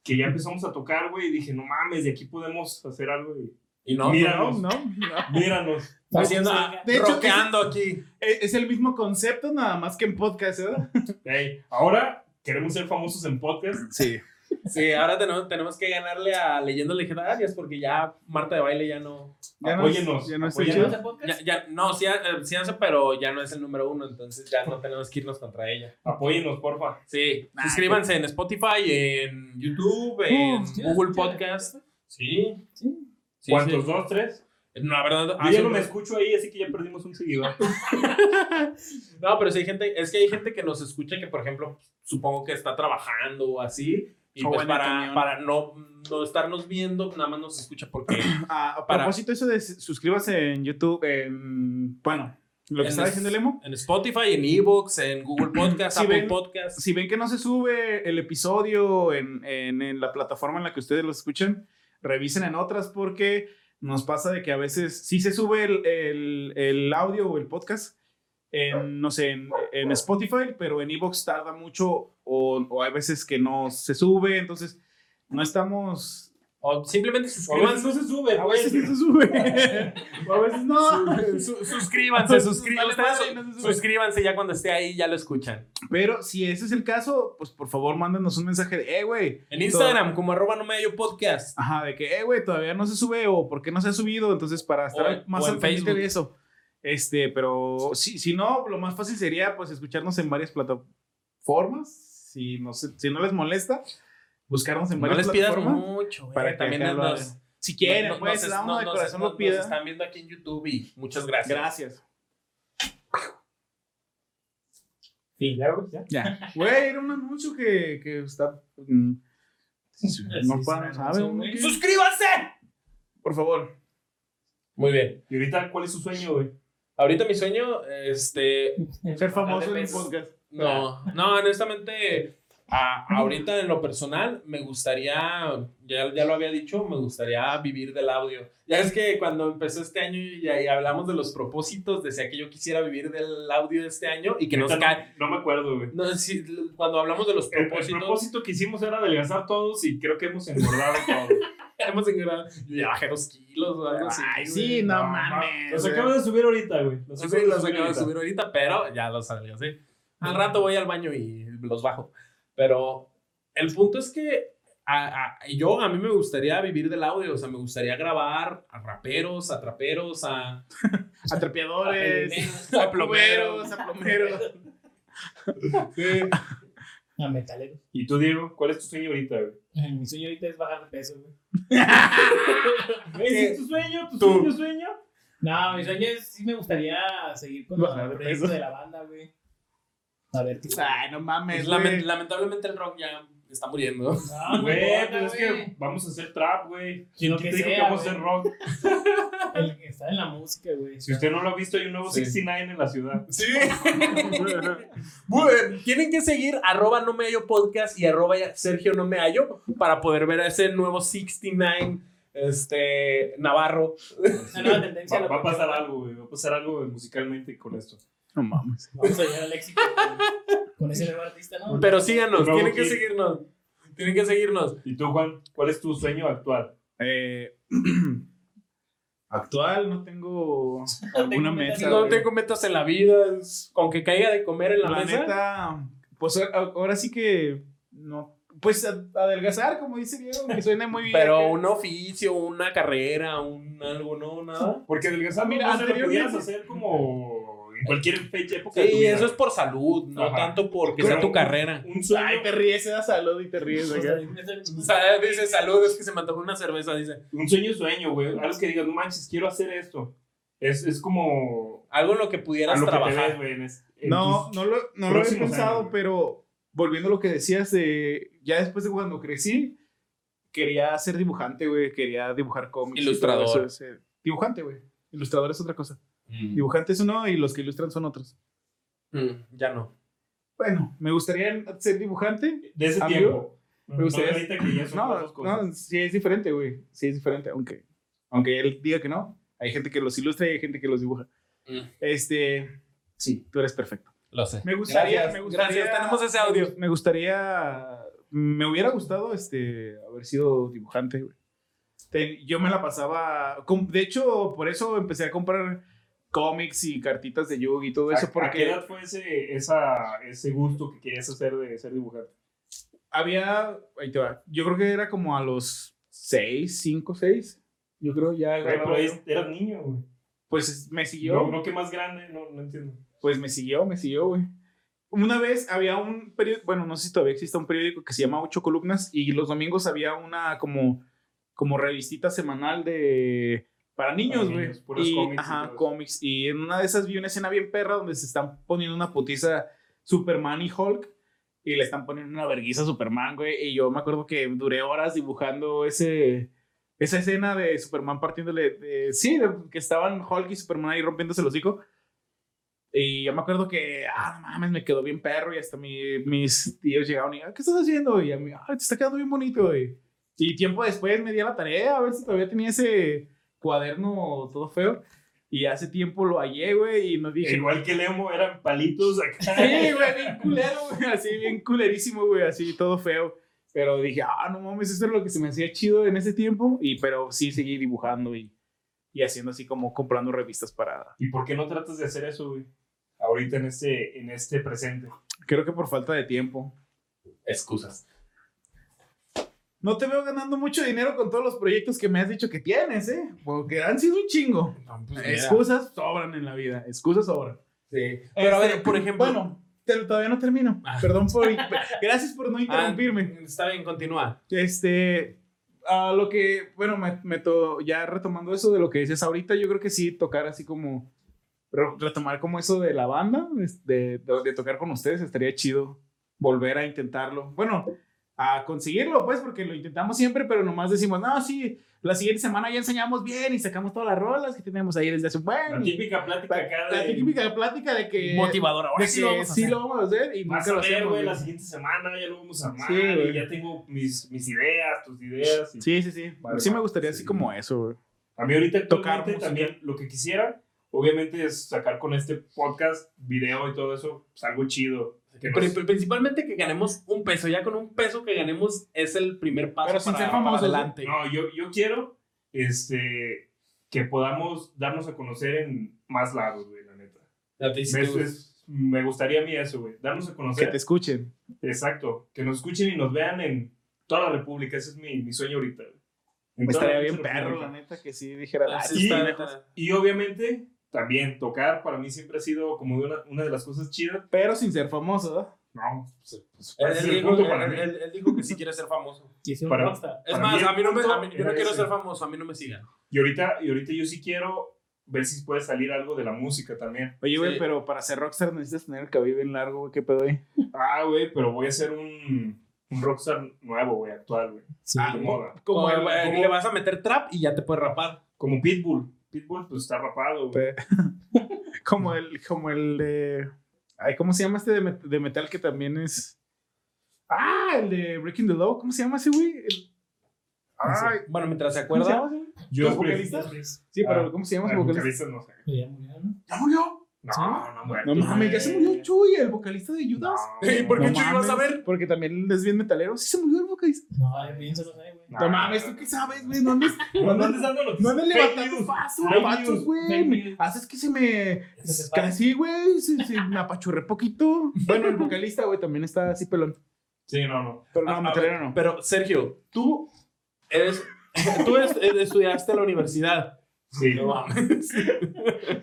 S4: Que ya empezamos a tocar, güey. Y dije, no mames, de aquí podemos hacer algo. güey.
S3: Y no,
S4: Míranos.
S1: No, no, no.
S4: Míranos.
S3: haciendo,
S1: De hecho,
S3: rockeando aquí.
S1: Es es el mismo concepto, nada más que en podcast, ¿verdad?
S4: Ey, ahora queremos ser famosos en podcast.
S1: Sí.
S3: Sí, ahora tenemos, tenemos que ganarle a Leyendas Legendarias porque ya Marta de Baile ya no.
S1: Ya no,
S4: Apóyenos,
S1: ya no chido.
S2: ¿Ese podcast?
S3: Ya, ya, no, sí, eh, sí hace, pero ya no es el número uno, entonces ya no tenemos que irnos contra ella.
S4: Apóyenos, porfa.
S3: Sí,
S1: Nah,
S3: suscríbanse en Spotify, en YouTube, en
S2: Uh,
S3: Google. Podcast. Sí.
S2: Sí.
S3: Sí,
S4: ¿Cuántos?
S3: sí.
S4: ¿Dos, tres?
S3: No, la verdad,
S4: Yo ya no me escucho ahí, así que ya perdimos un seguidor.
S3: No, pero sí hay gente, es que hay gente que nos escucha que, por ejemplo, supongo que está trabajando o así. Y pues para, para no, no estarnos viendo, nada más nos escucha porque.
S1: Ah, a
S3: Para-
S1: propósito, eso de suscríbase en YouTube. en- bueno, Lo que
S3: En
S1: estaba
S3: es-
S1: diciendo el emo.
S3: En Spotify, en Evox, en Google Podcast,
S1: Si
S3: Apple
S1: ven-
S3: Podcast.
S1: Si ven que no se sube el episodio en, en- en la plataforma en la que ustedes lo escuchan, revisen en otras porque nos pasa de que a veces sí se sube el, el- el audio o el podcast en, no sé, en, en Spotify, pero en Evox tarda mucho o, o hay veces que no se sube, entonces no estamos...
S3: O simplemente
S4: A veces
S3: suscríbanse.
S4: no se sube,
S1: A veces no se sube. o a veces no.
S3: Su- suscríbanse, suscríbanse.
S1: Vale, no
S3: suscríbanse ya cuando esté ahí, ya lo escuchan.
S1: Pero si ese es el caso, pues por favor mándanos un mensaje de, eh, güey.
S3: En Instagram, como arroba no medio podcast.
S1: Ajá, de que, eh, güey, todavía no se sube o por qué no se ha subido. Entonces, para estar
S3: O
S1: más al pendiente
S3: Facebook.
S1: de eso. Este, pero si, si no, lo más fácil sería, pues, escucharnos en varias plataformas. Si no, si no les molesta, buscarnos en
S3: No
S1: varias
S3: les pidas
S1: plataformas.
S3: mucho, güey.
S1: para que
S3: También nos-.
S1: Si quieren,
S3: nos-
S1: pues, la
S3: nos-
S1: de corazón
S3: nos-
S1: lo pida.
S3: Nos están viendo aquí en YouTube y muchas gracias.
S1: Gracias.
S4: Sí, ya, güey, ya.
S1: Ya. Güey, era un anuncio que, que está. mm, No,
S2: Sí,
S1: para.
S3: ¡Suscríbanse!
S1: Por favor.
S3: Muy bien.
S4: Y ahorita, ¿cuál es su sueño, güey?
S3: Ahorita mi sueño, este,
S1: Ser famoso en un
S2: pesos.
S1: podcast.
S3: No, no, honestamente, a- ahorita en lo personal me gustaría, ya, ya lo había dicho, me gustaría vivir del audio. Ya es que cuando empezó este año y, y hablamos de los propósitos, decía que yo quisiera vivir del audio de este año y que nos cae.
S4: No, no me acuerdo, güey.
S3: No, sí, cuando hablamos de los
S4: El, el
S3: propósitos,
S4: propósito que hicimos era adelgazar todos y creo que hemos engordado todos.
S3: hemos engordado. Yo ya bajé dos kilos o algo así.
S1: Ay, sí, no,
S4: No,
S1: mames.
S4: Los acabo de subir ahorita, güey. Los
S3: Sí,
S4: acabo de
S3: los
S4: subir
S3: acabo de
S4: ahorita.
S3: subir ahorita, pero ya los adelgacé. Al rato voy al baño y los bajo. Pero el punto es que a, a- yo, a mí me gustaría vivir del audio, o sea, me gustaría grabar a raperos, a traperos, a...
S1: A trapeadores,
S3: A
S1: a plomeros, a plomeros.
S2: A metaleros.
S4: ¿Y tú, Diego? ¿Cuál es tu sueño ahorita, güey?
S2: Mi sueño ahorita es bajar de peso, güey.
S4: ¿Ese es tu sueño? ¿Tu
S3: Tú.
S4: sueño, sueño?
S2: No, mi sueño es, sí me gustaría seguir con
S1: Bajar
S2: el
S1: de
S2: proyecto
S1: peso.
S2: de la banda, güey. A ver qué
S1: Ay, no mames.
S3: Pues, lamentablemente el rock ya está muriendo.
S2: No, no
S4: Güey,
S2: importa,
S4: pues es que vamos a hacer trap, güey. ¿Quién te dijo que vamos a hacer rock?
S2: El que está en la música, güey.
S4: Si usted no lo ha visto, hay un nuevo
S3: Sí.
S4: 69 en la ciudad.
S3: Sí. Bueno, tienen que seguir arroba no me hallo podcast y arroba Sergio no me hallo para poder ver a ese nuevo 69 este, Navarro.
S2: Una nueva tendencia.
S4: Va, a pasar algo, güey. Va a pasar algo musicalmente con esto.
S1: No mames.
S2: Vamos a llegar al éxito con ese nuevo artista, ¿no?
S3: Pero síganos, tienen que seguirnos. Tienen que seguirnos.
S4: ¿Y tú, Juan? ¿Cuál es tu sueño actual?
S1: Eh, actual, no tengo alguna
S2: tengo
S1: meta.
S3: No tengo metas en la vida, es- con que caiga de comer en la,
S1: La
S3: mesa.
S1: neta, pues ahora sí que no. Pues adelgazar, como dice Diego, que suena muy bien.
S3: Pero un oficio, una carrera, un algo, no, nada.
S4: Porque adelgazar
S1: mira,
S4: no lo
S1: anteriormente-
S4: hacer como en cualquier fecha, época de tu
S3: Sí,
S4: vida.
S3: eso es por salud, no
S4: Ajá.
S3: tanto porque
S4: Pero
S3: sea tu
S4: un-
S3: carrera.
S4: Un sueño.
S1: Ay, te ríes, se da salud y te ríes.
S2: O
S1: acá.
S2: sea,
S3: O sea, dice salud, es que se me antojó una cerveza, dice.
S4: Un sueño, sueño, güey. Algo que digas, no manches, quiero hacer esto. Es, es como.
S3: Algo en lo que pudieras
S4: lo que te
S3: trabajar.
S4: ves, güey. en es- en
S1: No, no lo, no lo he pensado,
S4: años.
S1: pero volviendo a lo que decías de. Ya después de cuando crecí, quería ser dibujante, güey. Quería dibujar cómics.
S3: Ilustrador.
S1: eso, ese- Dibujante, güey. Ilustrador es otra cosa.
S3: Mm.
S1: Dibujante es uno y los que ilustran son otros.
S3: Mm, ya no.
S1: Bueno, me gustaría ser dibujante.
S4: De ese
S1: Amigo,
S4: tiempo.
S1: me gustaría-
S4: No, ahorita que ya son
S1: No,
S4: cosas.
S1: sí es diferente, güey. Sí es diferente, aunque, aunque él diga que no. Hay gente que los ilustra y hay gente que los dibuja.
S3: Mm,
S1: Este, sí, tú eres perfecto.
S3: lo sé.
S1: Me gustaría,
S3: Gracias,
S1: me gustaría-
S3: gracias, tenemos ese audio.
S1: Me gustaría, me hubiera gustado, este, haber sido dibujante, güey. Yo me la pasaba, de hecho, por eso empecé a comprar cómics y cartitas de Yu y todo eso,
S4: ¿A, a qué
S1: porque
S4: edad fue ese, esa, ese gusto que querías hacer de ser dibujante?
S1: había, ahí te va, yo creo que era como a los 6, 5, 6, yo creo ya,
S4: pero eras niño, güey.
S1: pues me siguió.
S4: No, no que más grande, no, no entiendo.
S1: Pues me siguió, me siguió, güey. Una vez había un periódico, bueno, no sé si todavía existe un periódico que se llama Ocho Columnas y los domingos había una como, como revistita semanal de... Para niños, güey.
S4: puros
S1: Y,
S4: cómics y
S1: Ajá,
S4: eso.
S1: cómics. Y en una de esas vi una escena bien perra donde se están poniendo una putiza Superman y Hulk y le están poniendo una verguiza a Superman, güey. Y yo me acuerdo que duré horas dibujando ese, esa escena de Superman partiéndole... De, sí, de- que estaban Hulk y Superman ahí rompiéndose los hocico. Y yo me acuerdo que, ah, no mames, me quedó bien perro y hasta mi- mis tíos llegaron y, ah, ¿qué estás haciendo? Y a mí, ah, te está quedando bien bonito, güey. Y tiempo después me di a la tarea a ver si todavía tenía ese cuaderno todo feo. Y hace tiempo lo hallé, güey, y nos dije,
S4: Igual que Lemo, eran palitos acá.
S1: Sí, güey, bien culero, güey, así, bien culerísimo, güey, así, todo feo. Pero dije, ah, no mames, eso es lo que se me hacía chido en ese tiempo. Y, pero sí seguí dibujando y, y haciendo así como comprando revistas para...
S4: ¿Y por qué no tratas de hacer eso, güey? Ahorita en este, en este presente.
S1: Creo que por falta de tiempo.
S3: Excusas.
S1: No te veo ganando mucho dinero con todos los proyectos que me has dicho que tienes, ¿eh? Porque han sido un chingo.
S3: No, pues.
S1: Excusas sobran en la vida, excusas sobran.
S3: Sí. Pero a ver,
S1: Este,
S3: por ejemplo.
S1: Bueno, te- todavía no termino.
S3: Ah.
S1: Perdón por... Gracias por no
S3: Ah,
S1: interrumpirme.
S3: está bien, continúa.
S1: Este, a lo que, bueno, me, me to- ya retomando eso de lo que dices ahorita, yo creo que sí, tocar así como, re- retomar como eso de la banda, de, de tocar con ustedes, estaría chido volver a intentarlo. Bueno, a conseguirlo, pues, porque lo intentamos siempre, pero nomás decimos, no, sí, la siguiente semana ya enseñamos bien y sacamos todas las rolas que tenemos ahí desde hace un buen.
S4: La típica plática acá
S1: la
S4: de...
S1: típica plática de que...
S3: Motivador. Ahora sí lo vamos a
S1: sí
S3: hacer.
S1: lo vamos a hacer y
S4: Vas
S1: nunca
S4: a
S1: lo
S4: ver,
S1: hacemos.
S4: güey, la siguiente semana ya lo vamos a armar
S1: Sí,
S4: y ya tengo mis, mis ideas, tus ideas. y-
S1: Sí, sí, sí.
S4: Vale,
S1: sí me gustaría
S4: sí.
S1: así como eso, güey.
S4: A mí ahorita
S1: Tocar
S4: también lo que quisiera, obviamente es sacar con este podcast, video y todo eso, pues algo chido. Que
S3: Pero, principalmente que ganemos un peso. Ya con un peso que ganemos es el primer paso
S1: Pero sin
S3: para,
S1: ser
S3: para
S1: famosos,
S3: adelante.
S4: no, yo, yo quiero este, que podamos darnos a conocer en más lados, güey, la neta.
S3: Hice-
S4: Me, es- me gustaría a mí eso, güey, darnos a
S1: Que
S4: conocer.
S1: te escuchen.
S4: Exacto, que nos escuchen y nos vean en toda la República, ese es mi, mi sueño ahorita. güey.
S1: Estaría
S4: la
S1: bien perro, la neta, que sí dijera.
S3: Ah,
S1: "Ah,
S3: sí
S4: y-. Y obviamente, también tocar para mí siempre ha sido como una, una de las cosas chidas.
S1: Pero sin ser famoso.
S4: No, pues, pues,
S3: Él, él
S4: el
S3: dijo,
S4: punto para
S3: él-
S4: mí.
S3: él- él dijo que sí quiere ser famoso.
S2: Y si
S4: Para-
S2: gusta.
S3: Es
S4: Para
S3: más,
S4: mí
S3: a mí no me, mí- yo no quiero
S4: ese.
S3: ser famoso, a mí no me sigan.
S4: Y ahorita, y ahorita yo sí quiero ver si puede salir algo de la música también.
S1: Oye, güey,
S3: Sí.
S1: pero para ser rockstar necesitas tener el cabello bien largo, güey. ¿Qué pedo ahí?
S4: Ah, güey, pero voy a ser un, un rockstar nuevo, güey, actual, güey.
S2: Sí.
S3: Ah,
S4: de moda.
S1: Como
S3: Como
S4: como-
S3: le vas a meter trap y ya te puedes rapar.
S4: Como Pitbull. Pitbull, pues está rapado, güey.
S1: Como el. Como el de. Ay, ¿cómo se llama este de, met- de metal que también es. Ah, el de Breaking the Law. ¿Cómo se llama ese, güey? El- Ay,
S3: Bueno, mientras se
S1: ¿cómo se
S3: acuerda.
S1: llama?
S4: Yo
S1: ¿Los vocalistas? Sí,
S4: Ah,
S1: pero ¿cómo se llama vocalista?
S4: no sé.
S2: Ya murió, ¿no?
S1: ¿Ya murió?
S4: No,
S2: ¿Sí?
S4: no, muerto,
S1: No mames, ya se murió Chuy, el vocalista de Judas.
S4: No,
S3: ¿Y por qué
S1: No
S3: Chuy vas a ver?
S1: Porque también es bien metalero. Sí se murió el vocalista.
S2: No, bien se lo sabe, güey.
S1: No mames, ¿tú qué sabes, güey? No andes, no andes, no andes levantando pasos, güey. Haces que se me... Casi, güey, se, se me apachurré poquito. Bueno, el vocalista, güey, también está así pelón.
S4: Sí, no, no.
S1: Pero no,
S3: a
S1: metalero
S3: ver,
S1: no.
S3: Pero, Sergio, tú eres. Tú es- eh, estudiaste en la universidad.
S4: Sí.
S3: No mames.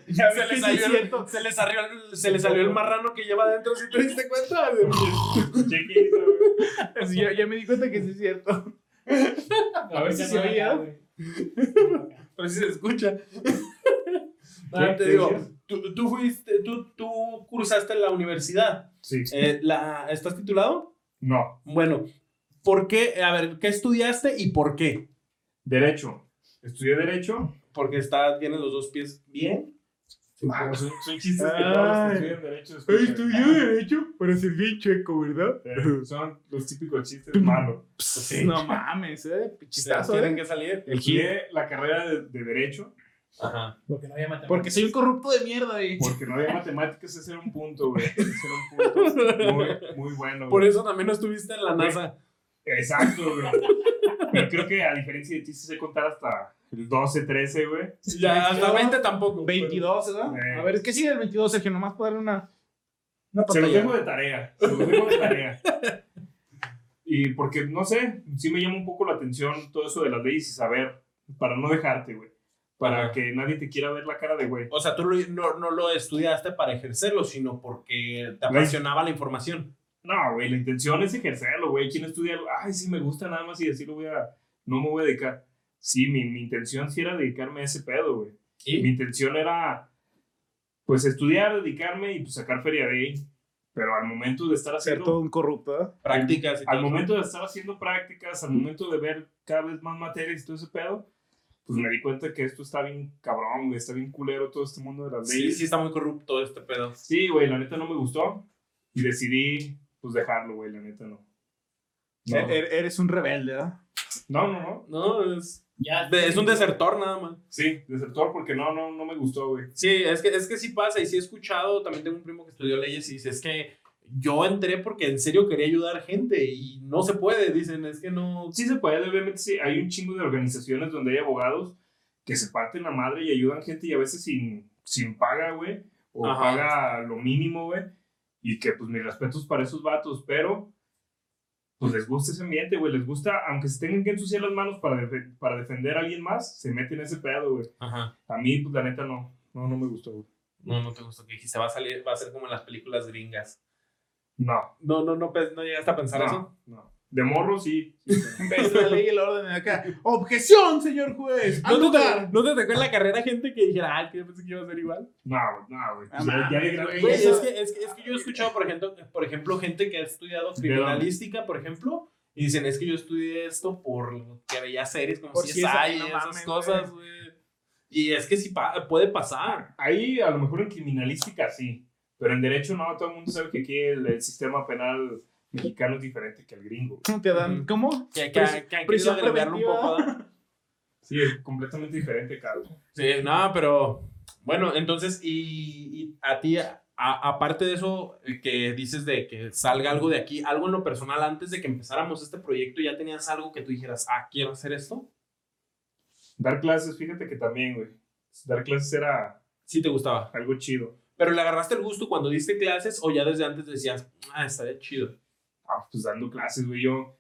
S1: Ya
S3: se,
S1: vi
S3: le
S1: que sí
S3: salió el, se, le salió el, se le salió el marrano que lleva adentro, ¿sí te diste cuenta?
S1: Sí, ya, ya me di cuenta que sí es cierto.
S2: A
S1: ver si se oía.
S3: Pero sí se escucha.
S4: ¿Qué?
S3: Ah, te
S4: ¿Qué
S3: digo, tú fuiste, tú, tú cursaste en la universidad.
S4: Sí.
S3: Eh, la, ¿Estás titulado?
S4: No.
S3: Bueno, ¿por qué? A ver, ¿qué estudiaste y por qué?
S4: Derecho. Estudié Derecho.
S3: Porque está, tienes los dos pies bien.
S4: Ah, son, son chistes que todos estudian Derecho.
S1: Estudió Derecho para ser bien chueco, ¿verdad?
S4: Eh, Son los típicos chistes malos.
S1: No mames, eh. Chistazo,
S3: Tienen
S1: eh.
S3: que salir.
S4: Estudié la carrera de, de Derecho
S3: Ajá.
S2: Porque no había matemáticas.
S1: Porque soy un corrupto de mierda, güey.
S4: porque no había matemáticas, ese era un punto, güey. Ese era un punto muy, muy bueno.
S3: Por
S4: güey.
S3: eso también no estuviste en la NASA.
S4: Exacto, güey. Pero creo que a diferencia de ti, sí sé contar hasta el 12, 13, güey.
S3: Ya, hasta 20 tampoco.
S1: 22, ¿verdad?
S4: Eh.
S1: A ver, ¿qué sigue el 22, Sergio? Nomás para darle una. Una
S4: Se
S1: pantalla.
S4: dejo de tarea. Se los dejo de tarea. Y porque, no sé, sí me llama un poco la atención todo eso de las leyes y saber, para no dejarte, güey. Para
S3: Ajá.
S4: que nadie te quiera ver la cara de güey.
S3: O sea, tú lo- no, no lo estudiaste para ejercerlo, sino porque te apasionaba la información.
S4: No, güey, la intención es ejercerlo, güey. ¿Quién estudia? Ay, sí, me gusta nada más y decirlo voy a... No me voy a dedicar. Sí, mi, mi intención sí era dedicarme a ese pedo, güey. Mi
S3: ¿Y?
S4: intención era, pues, estudiar, dedicarme y pues, sacar feria de ahí. Pero al momento de estar
S1: Ser
S4: haciendo...
S1: todo un corrupto, ¿verdad?
S3: Prácticas y
S4: Al
S3: todo.
S4: momento de estar haciendo prácticas, al momento de ver cada vez más materias y todo ese pedo, pues me di cuenta que esto está bien cabrón, güey, está bien culero todo este mundo de las
S3: Sí,
S4: leyes.
S3: sí está muy corrupto este pedo.
S4: Sí, güey, la neta no me gustó y decidí, pues, dejarlo, güey, la neta no. No,
S1: E- e- Eres un rebelde, ¿verdad?
S4: no, no, no.
S3: No, es,
S2: Ya.
S3: es un desertor nada más.
S4: Sí, desertor porque no, no, no me gustó, güey.
S3: Sí, es que, es que sí pasa y sí he escuchado, también tengo un primo que estudió leyes y dice, es que yo entré porque en serio quería ayudar gente y no se puede, dicen, es que no...
S4: Sí se puede, obviamente sí. Hay un chingo de organizaciones donde hay abogados que se parten la madre y ayudan gente y a veces sin, sin paga, güey. O
S3: Ajá.
S4: paga lo mínimo, güey. Y que pues mis respetos para esos vatos, pero pues les gusta ese ambiente, güey. Les gusta, aunque se tengan que ensuciar las manos para, para defender a alguien más, se meten en ese pedo, güey.
S3: Ajá.
S4: A mí, pues la neta no. No, no me gustó, güey.
S3: No, no te gustó que dijiste, va a salir, va a ser como en las películas gringas.
S4: No.
S3: No, no, no, pe- no llegaste a pensar eso.
S4: No, no. De morro, sí.
S1: de la ley y el orden de acá. ¡Objeción, señor juez! ¡Al
S3: ¿No te! ¿No te tocó en la carrera gente que dijera, ah, que yo pensé que iba a ser igual?
S4: No, no, güey.
S1: Ah,
S4: Ya- ya
S1: güey, eso-
S3: es, que, es, que, es que yo he escuchado, por ejemplo, por ejemplo, gente que ha estudiado criminalística, por ejemplo, y dicen, es que yo estudié esto porque veía series como
S1: Por
S3: CSI
S1: CSI,
S3: y
S1: no
S3: esas
S1: mames,
S3: cosas, güey. Y es que sí pa- puede pasar.
S4: Ahí a lo mejor en criminalística sí, pero en derecho no, todo el mundo sabe que aquí el, el sistema penal mexicano es diferente que el gringo.
S1: ¿Cómo te dan? ¿Cómo?
S3: Que, que, han querido agregarlo un poco.
S4: Sí, es completamente diferente, cabrón.
S3: Sí, no, pero bueno, entonces, y, y a ti, a- aparte de eso, que dices de que salga algo de aquí, algo en lo personal, antes de que empezáramos este proyecto, ¿ya tenías algo que tú dijeras, ah, quiero hacer esto?
S4: Dar clases, fíjate que también, güey. Dar clases era
S3: Sí te gustaba.
S4: algo chido.
S3: Pero le agarraste el gusto cuando diste clases o ya desde antes decías, ah, estaría chido.
S4: Ah, pues dando clases, güey. Yo,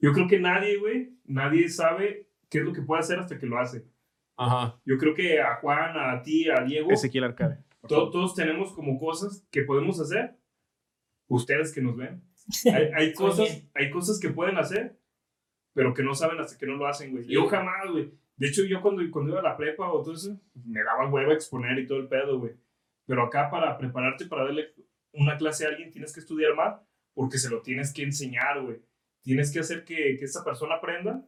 S4: yo creo que nadie, güey, nadie sabe qué es lo que puede hacer hasta que lo hace.
S3: Ajá.
S4: Yo creo que a Juan, a ti, a Diego,
S1: Ezequiel Arcade.
S4: to- todos tenemos como cosas que podemos hacer. Ustedes que nos ven. Hay, hay cosas, hay cosas que pueden hacer, pero que no saben hasta que no lo hacen, güey.
S3: Sí.
S4: Yo jamás, güey. De hecho, yo cuando, cuando iba a la prepa o todo eso, me daba hueva exponer y todo el pedo, güey. Pero acá para prepararte para darle una clase a alguien tienes que estudiar más porque se lo tienes que enseñar, güey. Tienes que hacer que, que esa persona aprenda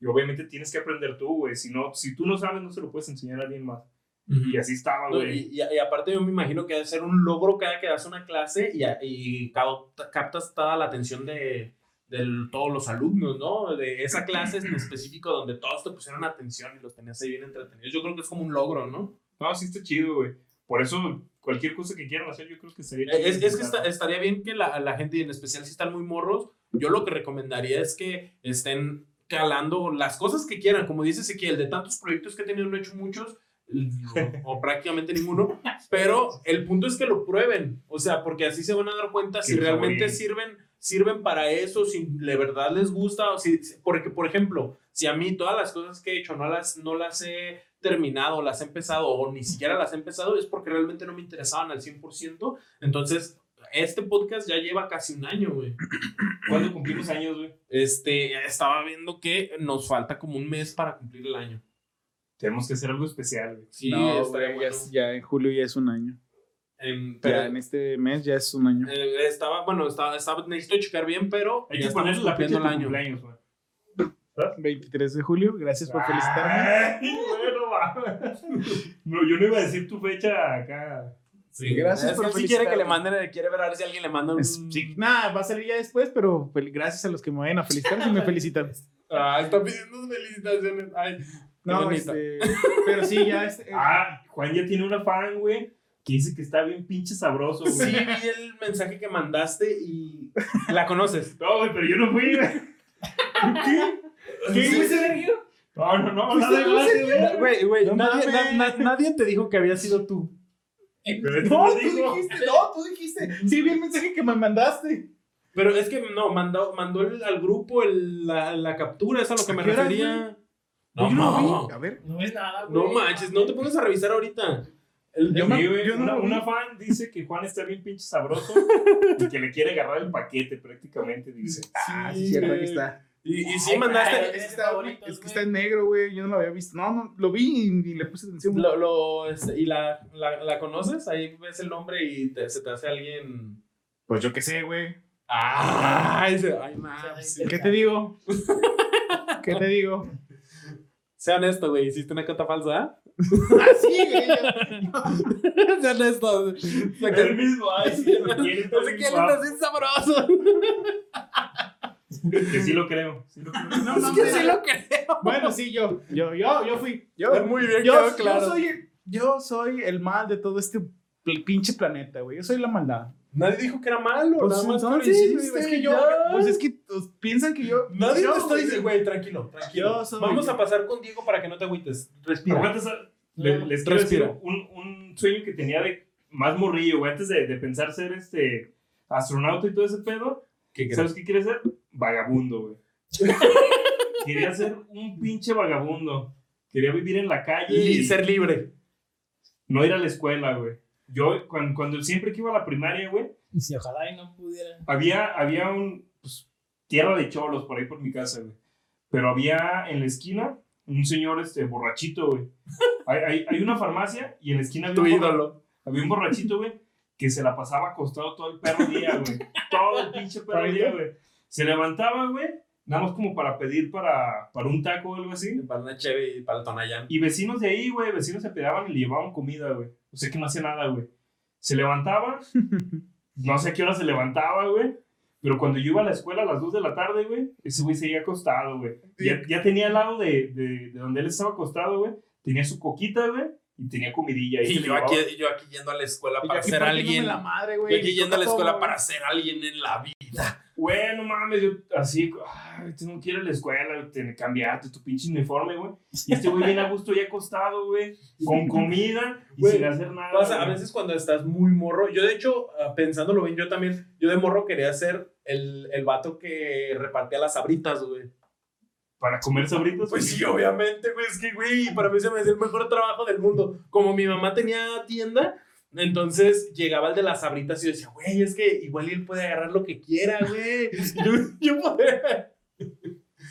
S4: y obviamente tienes que aprender tú, güey. Si, no, si tú no sabes, no se lo puedes enseñar a alguien más. Y así estaba,
S3: No,
S4: güey.
S3: y, y- y aparte yo me imagino que debe ser un logro cada que das una clase y, y captas toda la atención de, de todos los alumnos, ¿no? De esa clase en específico donde todos te pusieron atención y los tenías ahí bien entretenidos. Yo creo que es como un logro, ¿no?
S4: No, sí está chido, güey. Por eso, cualquier cosa que quieran hacer, yo creo que sería chido.
S3: Es, es que está- estaría bien que la, la gente, y en especial si están muy morros, yo lo que recomendaría es que estén calando las cosas que quieran. Como dice Ezequiel, de tantos proyectos que he tenido, no he hecho muchos, o, o prácticamente ninguno, pero el punto es que lo prueben. O sea, porque así se van a dar cuenta si realmente sirven, sirven para eso, si de verdad les gusta. O si, si- porque, por ejemplo, si a mí todas las cosas que he hecho no las, no las he terminado, las he empezado o ni siquiera las he empezado, es porque realmente no me interesaban al 100%. Entonces, este podcast ya lleva casi un año, güey.
S4: ¿Cuándo cumplimos años, güey?
S3: Este, estaba viendo que nos falta como un mes para cumplir el año.
S4: Tenemos que hacer algo especial, güey.
S3: Sí,
S1: no, güey, ya,
S3: bueno.
S1: es- ya en julio ya es un año.
S3: Em, pero,
S1: ya en este mes ya es un año.
S3: eh, estaba, bueno, estaba, estaba, necesito checar bien, pero
S4: Hay que la fecha
S3: el año.
S4: cumpleaños, güey.
S1: 23 de julio, gracias por felicitarme.
S4: Ay, bueno, va. No, yo no iba a decir tu fecha acá.
S3: Sí,
S1: Gracias
S3: es
S1: por
S3: que él sí quiere que le
S1: felicitarme.
S3: manden, quiere ver a ver si alguien le manda un...
S1: Es- sí, nada, va a salir ya después, pero gracias a los que me vayan a felicitar si me felicitan.
S3: Ah, está pidiendo felicitaciones. Ay,
S1: No, este, pero sí, ya este,
S4: Ah, Juan ya tiene una fan, güey, que dice que está bien pinche sabroso,
S3: Sí,
S4: güey.
S3: vi el mensaje que mandaste y la conoces.
S4: No, güey, pero yo no fui, güey. ¿Qué? ¿Qué,
S3: Sí?
S2: Sergio?
S4: No, no, no,
S1: ¿Fuiste
S4: nada güey.
S3: Güey, nadie,
S1: mames.
S3: na- na- nadie te dijo que había sido tú.
S4: Pero este
S1: No, tú
S4: dijo.
S1: dijiste, no, tú dijiste. Sí, vi el mensaje que me mandaste.
S3: Pero es que no, mandó, mandó el- al grupo el- la, la captura, es a lo que me
S1: ¿A qué horas,
S3: refería. No,
S1: no. A ver.
S2: No es nada, güey.
S3: no manches, no te pongas a revisar ahorita. El-
S1: Yo me-
S4: Sí, güey,
S1: yo no
S4: una, una fan dice que Juan está bien pinche sabroso y que le quiere agarrar el paquete prácticamente, dice.
S1: Ah,
S3: Sí,
S1: sí, cierto, aquí está.
S3: Y, y sí
S2: Ay,
S3: mandaste.
S1: Es que, está,
S2: favoritos,
S1: es que
S2: güey.
S1: está en negro, güey. Yo no lo había visto. No, no, lo vi y, y le puse atención.
S3: Lo, lo, este, ¿Y la, la, la conoces? Ahí ves el nombre y te- se te hace alguien.
S1: Pues yo qué sé, güey.
S3: ¡Ay! se- ¡Ay, man!
S2: Sí.
S1: ¿Qué te digo? ¿Qué te digo?
S3: Sea honesto, güey. ¿Hiciste una cuenta falsa?
S1: Ah, sí, güey.
S3: sea honesto.
S4: El mismo, ay, sí, me quiere, está
S3: No sé
S4: bien
S3: qué le
S4: guapo.
S3: así sabroso.
S4: Que sí lo creo. Sí lo creo.
S1: No,
S3: Es
S1: no,
S3: que sí lo creo.
S1: Bueno, sí, yo, yo, yo, yo fui. Yo,
S3: Muy bien,
S1: yo,
S3: quedó
S1: yo
S3: claro.
S1: soy, yo soy el mal de todo este pinche planeta, güey. Yo soy la maldad.
S3: Nadie dijo que era malo.
S1: Pues
S3: nada más
S1: entonces, güey,
S3: hiciste,
S1: es que yo,
S3: ya.
S1: pues es que pues, piensan que yo.
S3: Nadie
S1: yo,
S3: te está
S1: güey,
S3: diciendo, güey, tranquilo, tranquilo.
S1: Soy-
S3: Vamos a pasar con Diego para que no te agüites. Respira.
S4: Le-
S2: No,
S4: les quiero decir un, un sueño que tenía de más morrillo, güey, antes de, de pensar ser este astronauta y todo ese pedo.
S3: ¿Qué
S4: ¿Sabes qué quería ser? Vagabundo, güey. quería ser un pinche vagabundo. Quería vivir en la calle
S3: Y
S4: y
S3: ser libre.
S4: no ir a la escuela, güey. Yo, cuando, cuando siempre que iba a la primaria, güey,
S2: Y si ojalá y no pudiera.
S4: había, había un pues, tierra de cholos por ahí por mi casa, güey. Pero había en la esquina un señor este, borrachito, güey. Hay, hay, hay una farmacia y en la esquina había
S3: Tu
S4: un,
S3: ídolo.
S4: había un borrachito, güey, que se la pasaba acostado todo el perro día, güey. Todo el pinche perro día, güey. Se levantaba, güey, nada más como para pedir para, para un taco o algo así.
S3: Para una cheve y para el Tonayán.
S4: Y vecinos de ahí, güey, vecinos se pedaban y le llevaban comida, güey. O sea que no hacía nada, güey. Se levantaba, no sé a qué hora se levantaba, güey. Pero cuando yo iba a la escuela a las 2 de la tarde, güey, ese güey seguía acostado, güey. Ya, ya tenía al lado de, de, de donde él estaba acostado, güey. Tenía su coquita, güey, y tenía comidilla. ahí
S3: Y
S4: le
S3: yo aquí, yo aquí yendo a la escuela
S1: Y yo
S3: para
S1: aquí
S3: ser alguien.
S1: la madre,
S3: Yo aquí yendo a la escuela
S1: todo,
S3: para
S1: güey.
S3: ser alguien en la vida.
S4: Güey, no mames, yo así, ay, tú no quieres la escuela, te, cambiarte tu pinche uniforme, güey. Y este güey viene a gusto ya acostado, güey, con comida y
S3: Güey,
S4: sin hacer nada.
S3: Pasa, a veces cuando estás muy morro, yo de hecho, ah, pensándolo bien, yo también, yo de morro quería ser el, el vato que repartía las sabritas, güey.
S4: Para comer sabritos.
S3: Pues sí, obviamente, güey, es que, güey, para mí se me hacía el mejor trabajo del mundo. Como mi mamá tenía tienda, entonces llegaba el de las sabritas y yo decía, güey, es que igual él puede agarrar lo que quiera, güey. yo, yo podría...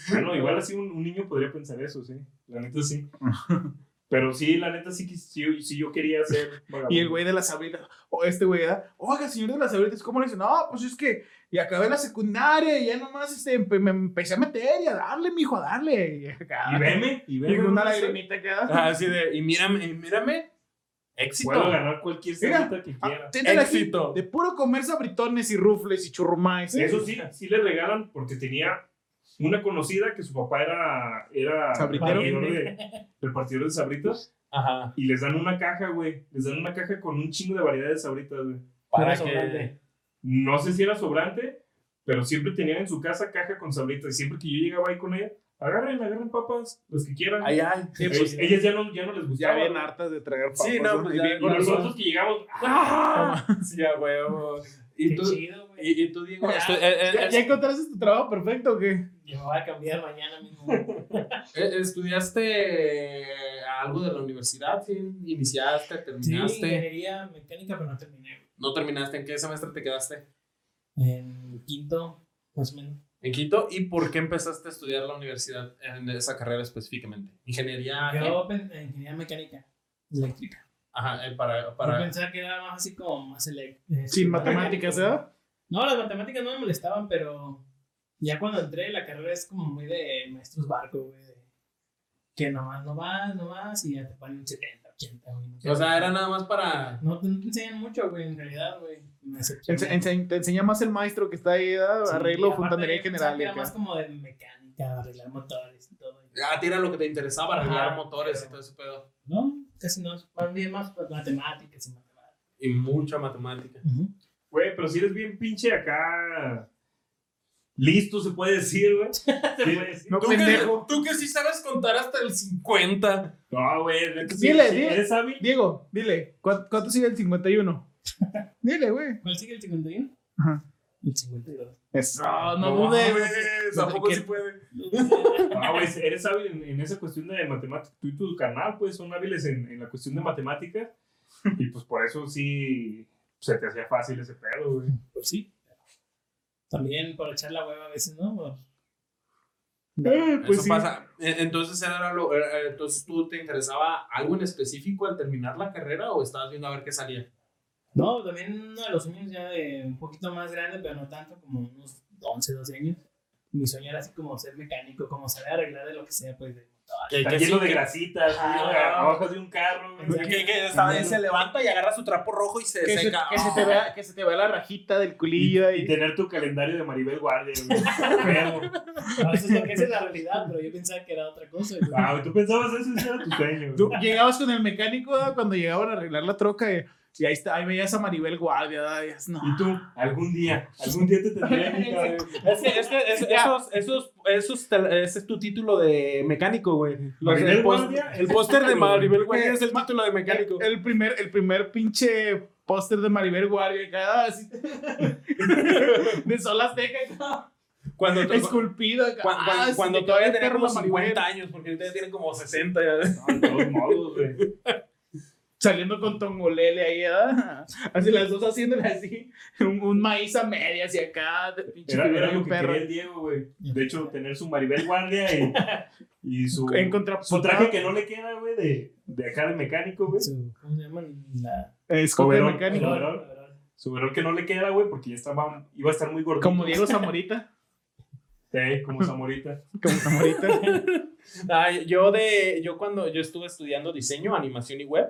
S4: Bueno, igual así un, un niño podría pensar eso, sí. La neta sí. Pero sí, la neta sí, que- sí, sí yo quería ser vagabundo.
S1: Y el güey de las sabritas, o este güey, ¿verdad? Oiga, señor de las sabritas, ¿cómo le dice? No, pues es que y acabé la secundaria y ya nomás este, me empecé a meter y a darle, mijo, a darle. Y,
S4: Y veme, y
S1: y
S4: veme.
S1: con una
S4: sé,
S1: lagrimita queda.
S3: Ah, Así de, y mírame, y mírame, éxito.
S4: Puedo ganar cualquier sabrita que
S1: Ah,
S4: quiera.
S1: téntale aquí,
S3: Éxito.
S1: De puro comer sabritones y rufles y churrumais.
S4: Eso sí, sí le regalan porque tenía una conocida que su papá era, era repartidor de, repartidor de sabritas
S3: Ajá.
S4: y les dan una caja, güey. Les dan una caja con un chingo de variedad de sabritas, güey.
S3: Para que...
S2: sobrante.
S4: No sé si era sobrante, pero siempre tenían en su casa caja con sabritas y siempre que yo llegaba ahí con ella, agarren, agarren papas, los que quieran.
S3: Ay, ay.
S1: Sí,
S4: Ellas-
S1: pues,
S4: ellas ya no, ya no les
S1: ya
S4: gustaba.
S1: bien
S4: güey.
S1: hartas de traer papas.
S3: Sí, no, pues
S1: Y
S3: ya-
S1: bien
S4: Y
S1: con
S4: nosotros que llegamos, ¡ah!
S3: Sí, a huevo. ¿Y
S2: Qué
S3: tú,
S2: chido, güey.
S3: Y, y tú, Diego?
S2: Ya.
S3: eh, eh,
S1: ¿Ya, ya encontraste tu trabajo perfecto o qué?
S2: Yo me voy a cambiar mañana mismo.
S3: eh, ¿Estudiaste algo de la universidad? ¿Sí? ¿Iniciaste?
S2: Sí,
S3: ¿Terminaste?
S2: ingeniería mecánica, pero no terminé.
S3: ¿No terminaste? ¿En qué semestre te quedaste?
S2: En quinto, más o menos.
S3: En quinto. ¿Y por qué empezaste a estudiar la universidad en esa carrera específicamente? ¿Ingeniería? qué?
S2: Yo pensé en ingeniería mecánica, eléctrica.
S3: Ajá, eh, para...
S2: Yo
S3: para...
S2: pensaba que era más así como más eléctrica.
S1: Sin matemáticas, ¿eh?
S2: No, las matemáticas no me molestaban, pero ya cuando entré la carrera es como muy de maestros barco, güey. de Que nomás, no vas, no vas y ya te ponen 70, 80, güey. no
S3: O sea, era nada más para...
S2: No, te- no te enseñan mucho, güey, en realidad, güey.
S1: Ense- ense- te enseña más el maestro que está ahí.
S2: Sí,
S1: arreglo, fontanería general. y
S2: Era más como de mecánica, arreglar motores y todo.
S3: Ah, tira lo que te interesaba, arreglar
S2: Ajá,
S3: motores y
S2: pero-
S3: todo ese pedo.
S2: No, casi no. Más bien más matemáticas y matemáticas.
S3: Y mucha matemática.
S4: Güey, pero si eres bien pinche acá. Listo, se puede decir, güey. Se.
S1: No,
S3: ¿Tú que, tú que sí sabes contar hasta el 50.
S4: No, güey.
S1: Dile,
S4: sí,
S1: dile.
S4: ¿Eres hábil?
S1: Diego, dile, ¿cuánto, cuánto sigue el 51? dile, güey.
S2: ¿Cuál sigue el 51?
S1: Ajá.
S2: El 52.
S1: Eso, no, dudes.
S3: mames, ¿a poco
S1: ¿Qué-
S3: sí puede?
S4: No, güey, eres hábil en, en esa cuestión de matemáticas. Tú y tu canal, pues, son hábiles en, en la cuestión de matemáticas. Y pues por eso sí se te hacía fácil ese pedo, güey.
S2: Pues sí. También por echar la hueva a veces, ¿no? Por-
S1: Eh, pues
S3: Eso
S1: sí.
S3: pasa. E- Entonces, era lo, eh, entonces, ¿tú te interesaba algo en específico al terminar la carrera o estabas viendo a ver qué salía?
S2: No, también uno de los sueños ya de un poquito más grande, pero no tanto, como unos 11, 12 años. Mi sueño era así como ser mecánico, como saber arreglar de lo que sea, pues de
S3: Que,
S4: Está
S3: que
S4: lleno
S3: sí,
S4: de
S3: que-
S4: grasita, así,
S2: Ah.
S4: abajo de un carro.
S3: que- que esta se levanta y agarra su trapo rojo y se
S1: Que se,
S3: seca.
S1: que se te vea, que se te vea la rajita del culillo
S4: Y tener tu calendario de Maribel Guardia.
S2: No, eso es lo que es en la realidad, pero yo pensaba que era otra cosa.
S4: Ah, tú pensabas eso, ese era tu sueño. güey.
S1: Tú llegabas con el mecánico cuando llegaban a arreglar la troca y, y ahí, está, ahí veías a Maribel Guardia. ¿verdad? Y dices, no.
S4: Y tú, algún día, algún día te tendré que caer.
S3: Es que, es que es- esos, esos, esos, te- ese es tu título de mecánico, güey. Los- el, el póster de Maribel Guardia es el título de mecánico.
S1: El primer, el primer pinche póster de Maribel Guardia, cada así, de Sol Azteca,
S3: Cuando,
S1: esculpido. acá.
S3: cuando,
S1: Ah,
S3: cuando todavía tenía como
S1: la Maribel.
S3: 50 años, porque ahorita ya tiene como 60. ya.
S4: No, de todos modos, güey.
S1: Saliendo con Tongolele ahí, ¿verdad? Así las dos haciéndole así, un, un maíz a medias y acá, de pinche
S4: Era, era lo
S1: un
S4: que
S1: perro.
S4: quería el Diego, güey. De hecho, tener su Maribel Guardia y, y su,
S1: En contra,
S4: su traje que no le queda, güey, de, de acá de mecánico, güey.
S2: ¿Cómo se llaman? La...
S1: Escote mecánico.
S4: Su verón que no le queda, güey, porque ya estaba, iba a estar muy gordito.
S1: Como Diego Zamorita.
S4: Sí, como Zamorita.
S1: Como Zamorita.
S3: Ay, yo de yo cuando yo estuve estudiando diseño, animación y web,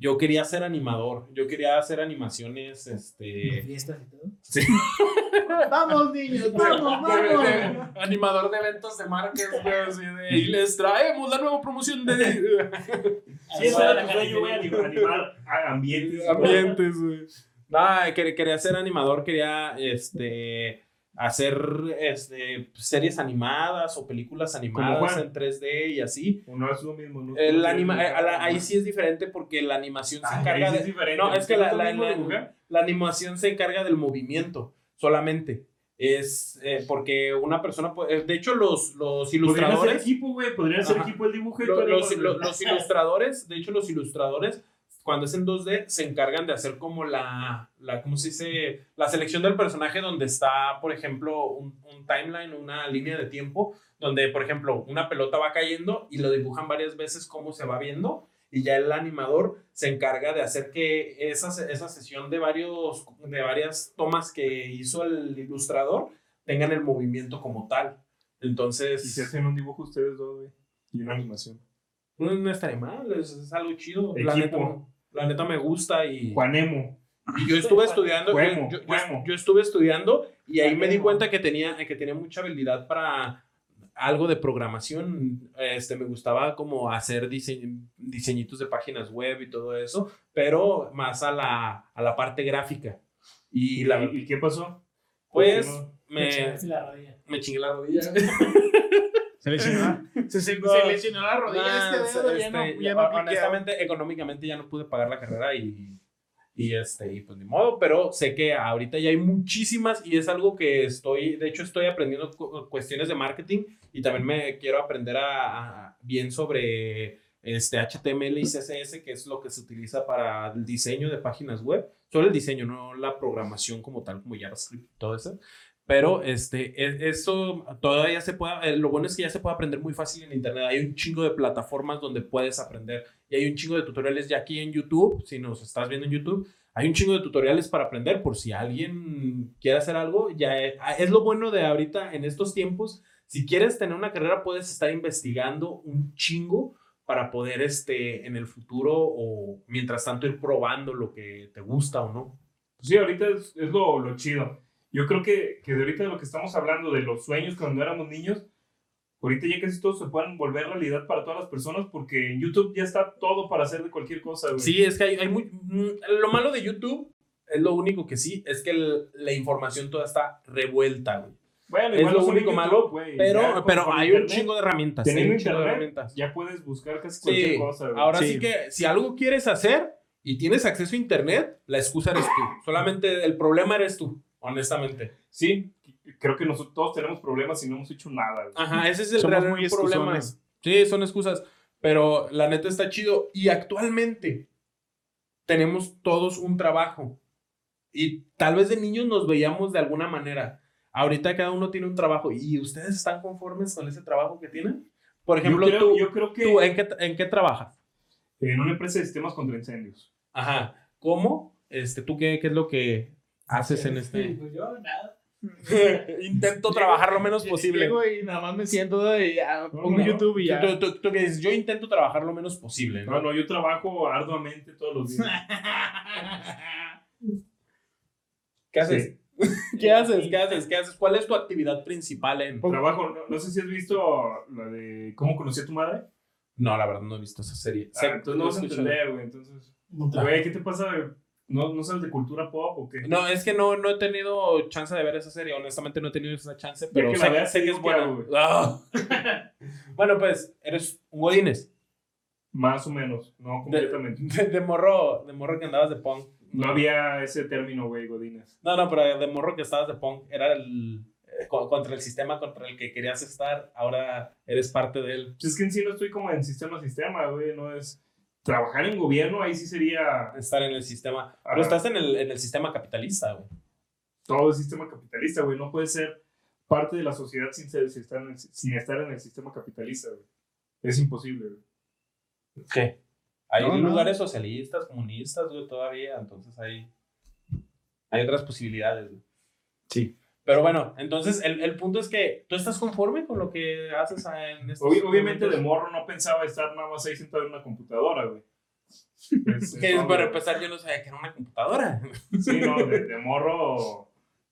S3: yo quería ser animador. Yo quería hacer animaciones,
S2: de
S3: este,
S2: fiestas y todo.
S1: vamos, niños, vamos,
S3: de- de-
S1: vamos.
S3: animador de eventos de marcas, güey, así de, y les traemos la nueva promoción de
S4: Sí, ese era tu sueño, güey, anim- animar ambientes.
S3: ambientes, güey. Nah, quería, quería ser animador, quería este hacer este series animadas o películas animadas en 3D y así.
S4: O no es lo mismo, ¿no?
S3: El anima- eh, la- ahí sí es diferente porque la animación se
S4: Ay,
S3: encarga
S4: ahí sí
S3: de
S4: es diferente.
S3: No, es que
S4: ¿No
S3: la, la- la- animación se encarga del movimiento solamente. Es eh, porque una persona puede. De hecho, los, los
S4: Podrían hacer
S3: ilustradores.
S4: equipo, güey. Podrían
S3: Ajá.
S4: equipo el dibujo y
S3: los,
S4: animas,
S3: lo-
S4: güey.
S3: los ilustradores, de hecho, los ilustradores, cuando es en 2D, se encargan de hacer como la, la ¿cómo se dice? La selección del personaje donde está, por ejemplo, un, un timeline, una línea de tiempo, donde, por ejemplo, una pelota va cayendo y lo dibujan varias veces cómo se va viendo. Y ya el animador se encarga de hacer que esa, esa sesión de, varios, de varias tomas que hizo el ilustrador tengan el movimiento como tal. Entonces...
S4: Y se hacen un dibujo ustedes dos, güey. Y una animación.
S3: No, no estaría mal, es, es algo chido. La neta, la neta me gusta y,
S4: Juanemo.
S3: y yo estuve estudiando.
S4: Juemo,
S3: yo, yo-
S4: juemo.
S3: yo estuve estudiando y ahí me di
S2: Juemo.
S3: cuenta que tenía, que tenía mucha habilidad para algo de programación. Este, me gustaba como hacer dise- diseñitos de páginas web y todo eso, pero más a la, a la parte gráfica. Y la,
S4: ¿Y, y qué pasó?
S3: pues
S4: ¿Por
S3: me,
S2: chingaste la rodilla.
S3: me chingué la rodilla.
S1: Se lesionó, se, se, se lesionó la rodilla
S3: Nah,
S1: este dedo, ya no,
S3: este,
S1: ya no
S3: honestamente, económicamente ya no pude pagar la carrera y, y este, y pues ni modo, pero sé que ahorita ya hay muchísimas y es algo que estoy, de hecho estoy aprendiendo cu- cuestiones de marketing y también me quiero aprender a, a- bien sobre este HTML y CSS, que es lo que se utiliza para el diseño de páginas web, solo el diseño, no la programación como tal, como JavaScript y todo eso. Pero este, e- eso todavía se puede, eh, lo bueno es que ya se puede aprender muy fácil en internet. Hay un chingo de plataformas donde puedes aprender y hay un chingo de tutoriales ya aquí en YouTube. Si nos estás viendo en YouTube, hay un chingo de tutoriales para aprender por si alguien quiere hacer algo. Ya es, es lo bueno de ahorita en estos tiempos. Si quieres tener una carrera, puedes estar investigando un chingo para poder este, en el futuro o mientras tanto ir probando lo que te gusta o no.
S4: Sí, ahorita es, es lo, lo chido. Yo creo que, que de ahorita de lo que estamos hablando, de los sueños cuando éramos niños, ahorita ya casi todos se pueden volver realidad para todas las personas porque en YouTube ya está todo para hacer de cualquier cosa, güey.
S3: Sí, es que hay, hay muy... mm, Lo malo de YouTube es lo único que sí, es que el- la información toda está revuelta, güey.
S4: Bueno,
S3: Es
S4: igual
S3: lo
S4: no solo
S3: único
S4: en
S3: malo,
S4: YouTube, güey. Ya
S3: Pero,
S4: con-
S3: pero hay un
S4: internet,
S3: chingo de herramientas.
S4: Teniendo
S3: un chingo de
S4: internet,
S3: herramientas.
S4: ya puedes buscar casi cualquier
S3: Sí,
S4: cosa, güey.
S3: ahora
S1: Sí.
S3: sí que si algo quieres hacer y tienes acceso a internet, la excusa eres tú. Solamente el problema eres tú, honestamente.
S4: Sí, creo que nosotros todos tenemos problemas y no hemos hecho nada, güey.
S3: Ajá, ese es el
S1: Somos
S3: real
S1: muy
S3: problema. Sí, son excusas. Pero la neta está chido. Y actualmente tenemos todos un trabajo. Y tal vez de niños nos veíamos de alguna manera. Ahorita cada uno tiene un trabajo. ¿Y ustedes están conformes con ese trabajo que tienen? Por ejemplo,
S4: yo, creo,
S3: tú,
S4: yo creo que
S3: tú, ¿en, qué, ¿en qué trabajas?
S4: en una empresa de sistemas contra incendios.
S3: Ajá. ¿Cómo? Este, ¿Tú qué, qué es lo que haces en este...?
S2: Pues yo, nada.
S3: intento trabajar lo menos posible.
S1: Llego y nada más me siento y ya pongo
S4: no.
S1: YouTube y ya.
S3: Tú, tú- tú que dices, yo intento trabajar lo menos posible, ¿no?
S4: No, no, yo trabajo arduamente todos los días.
S3: ¿Qué haces? ¿Qué haces? ¿Qué haces? ¿Qué haces? ¿Cuál es tu actividad principal en...?
S4: Trabajo, no, no sé si has visto la de ¿Cómo conocí a tu madre?
S3: No, la verdad no he visto esa serie.
S4: Ah, entonces no vas a entender, güey. Entonces, güey, ¿qué te pasa? ¿No, ¿No sabes de cultura pop o qué?
S3: No, es que no, no he tenido chance de ver esa serie. Honestamente no he tenido esa chance, pero
S4: que la veas,
S3: sé que es buena. Ah. bueno, pues, eres un godines.
S4: Más o menos, no completamente.
S3: De, de morro, de morro que andabas de punk.
S4: No había ese término, güey, Godines.
S3: No, no, pero de morro que estabas de punk era el co- contra el sistema contra el que querías estar. Ahora eres parte de él.
S4: Es que en sí no estoy como en sistema sistema, güey. No es. Trabajar en gobierno, ahí sí sería
S3: Estar en el sistema.
S4: Ajá.
S3: Pero estás en el, en el sistema capitalista, güey.
S4: todo el sistema capitalista, güey. No puedes ser parte de la sociedad sin, ser- sin estar, en el, sin estar en el sistema capitalista, güey. Es imposible, güey.
S3: ¿Qué? Hay
S1: No, no.
S3: lugares socialistas, comunistas, güey, todavía. Entonces hay, hay otras posibilidades, güey.
S1: Sí.
S3: Pero bueno, entonces el, el punto es que tú estás conforme con lo que haces en estos
S4: Obvi- obviamente de morro no pensaba estar nada más ahí sentado en una computadora, güey. Es-
S3: Que para empezar yo no sabía que era una computadora.
S4: Sí, no, de, de morro,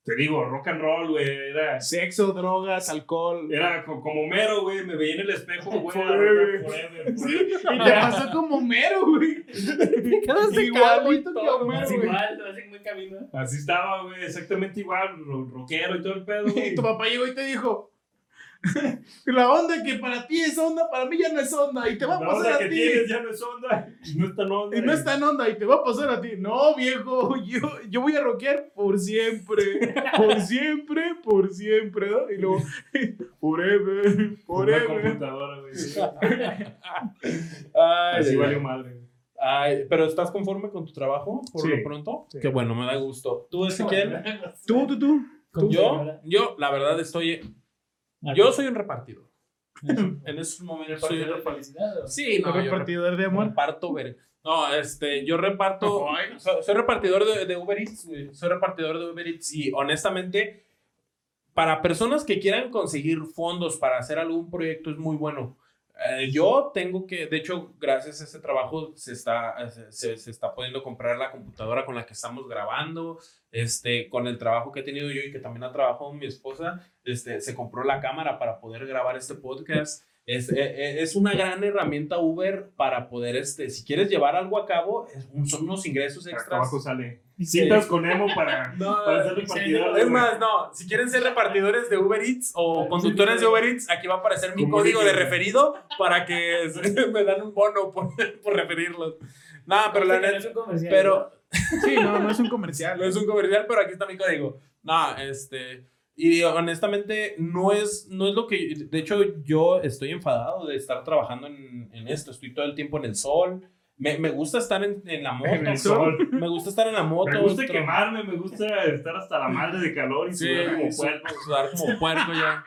S4: te digo, rock and roll, güey, era,
S1: Sexo, drogas, alcohol.
S4: era co- como mero, güey, me veía en el espejo, güey,
S1: Forever.
S4: forever,
S1: Sí, y te pasó como mero, güey.
S3: Quedaste
S1: Igualito que Homero, güey.
S2: igual, lo hacen muy camino.
S4: Así estaba, güey, exactamente igual, ro- rockero y todo el pedo.
S1: Y tu papá llegó y te dijo: La onda que para ti es onda, para mí ya no es onda. Y te va a
S4: La
S1: pasar
S4: onda
S1: a
S4: que
S1: ti.
S4: tienes ya no es onda, y no es tan onda.
S1: Y no está en onda y te va a pasar a ti. No, viejo, yo, yo voy a rockear por siempre. Por siempre, por siempre. ¿no? Y luego, forever,
S4: Una
S1: forever.
S4: computadora, güey. sí.
S3: Ay,
S4: Así valió madre.
S3: Ay, pero ¿estás conforme con tu trabajo por
S4: Sí.
S3: lo pronto?
S4: Sí.
S3: Qué bueno, me da gusto. ¿Tú, Ezequiel?
S1: Tú, tú, tú.
S2: Con
S3: Yo, yo, la verdad, estoy.
S2: Ah,
S3: Yo soy un repartidor. En esos momentos soy. Sí, no, yo
S1: repartidor de amor.
S3: reparto ver- No, este, yo reparto. Soy, soy repartidor de, de Uber Eats. Soy repartidor de Uber Eats y honestamente, para personas que quieran conseguir fondos para hacer algún proyecto es muy bueno. Eh, yo tengo que, de hecho, gracias a ese trabajo se está, se, se está pudiendo comprar la computadora con la que estamos grabando, este, con el trabajo que he tenido yo y que también ha trabajado mi esposa, este, se compró la cámara para poder grabar este podcast. Es, eh, eh, es una gran herramienta Uber para poder, este, si quieres llevar algo a cabo, es son unos ingresos extras.
S4: abajo sale. Citas con Emo para,
S3: No,
S4: para ser repartidor.
S3: es más, no, si quieren ser repartidores de Uber Eats o conductores de Uber Eats, aquí va a aparecer mi código de referido para que me dan un bono por, por referirlos. Nada, pero la neta,
S2: es un comercial,
S3: pero
S1: Sí, no, no es un comercial.
S3: no es un comercial, pero aquí está mi código. No, este, y honestamente no es, no es lo que, de hecho yo estoy enfadado de estar trabajando en, en esto, estoy todo el tiempo en el sol. Me, me gusta estar en, en la moto.
S4: En el sol.
S3: Me gusta estar en la moto.
S4: Me gusta
S3: tra-
S4: quemarme, me gusta estar hasta la madre de calor y
S3: Sí,
S4: sudar como puerco.
S3: sudar como puerco ya.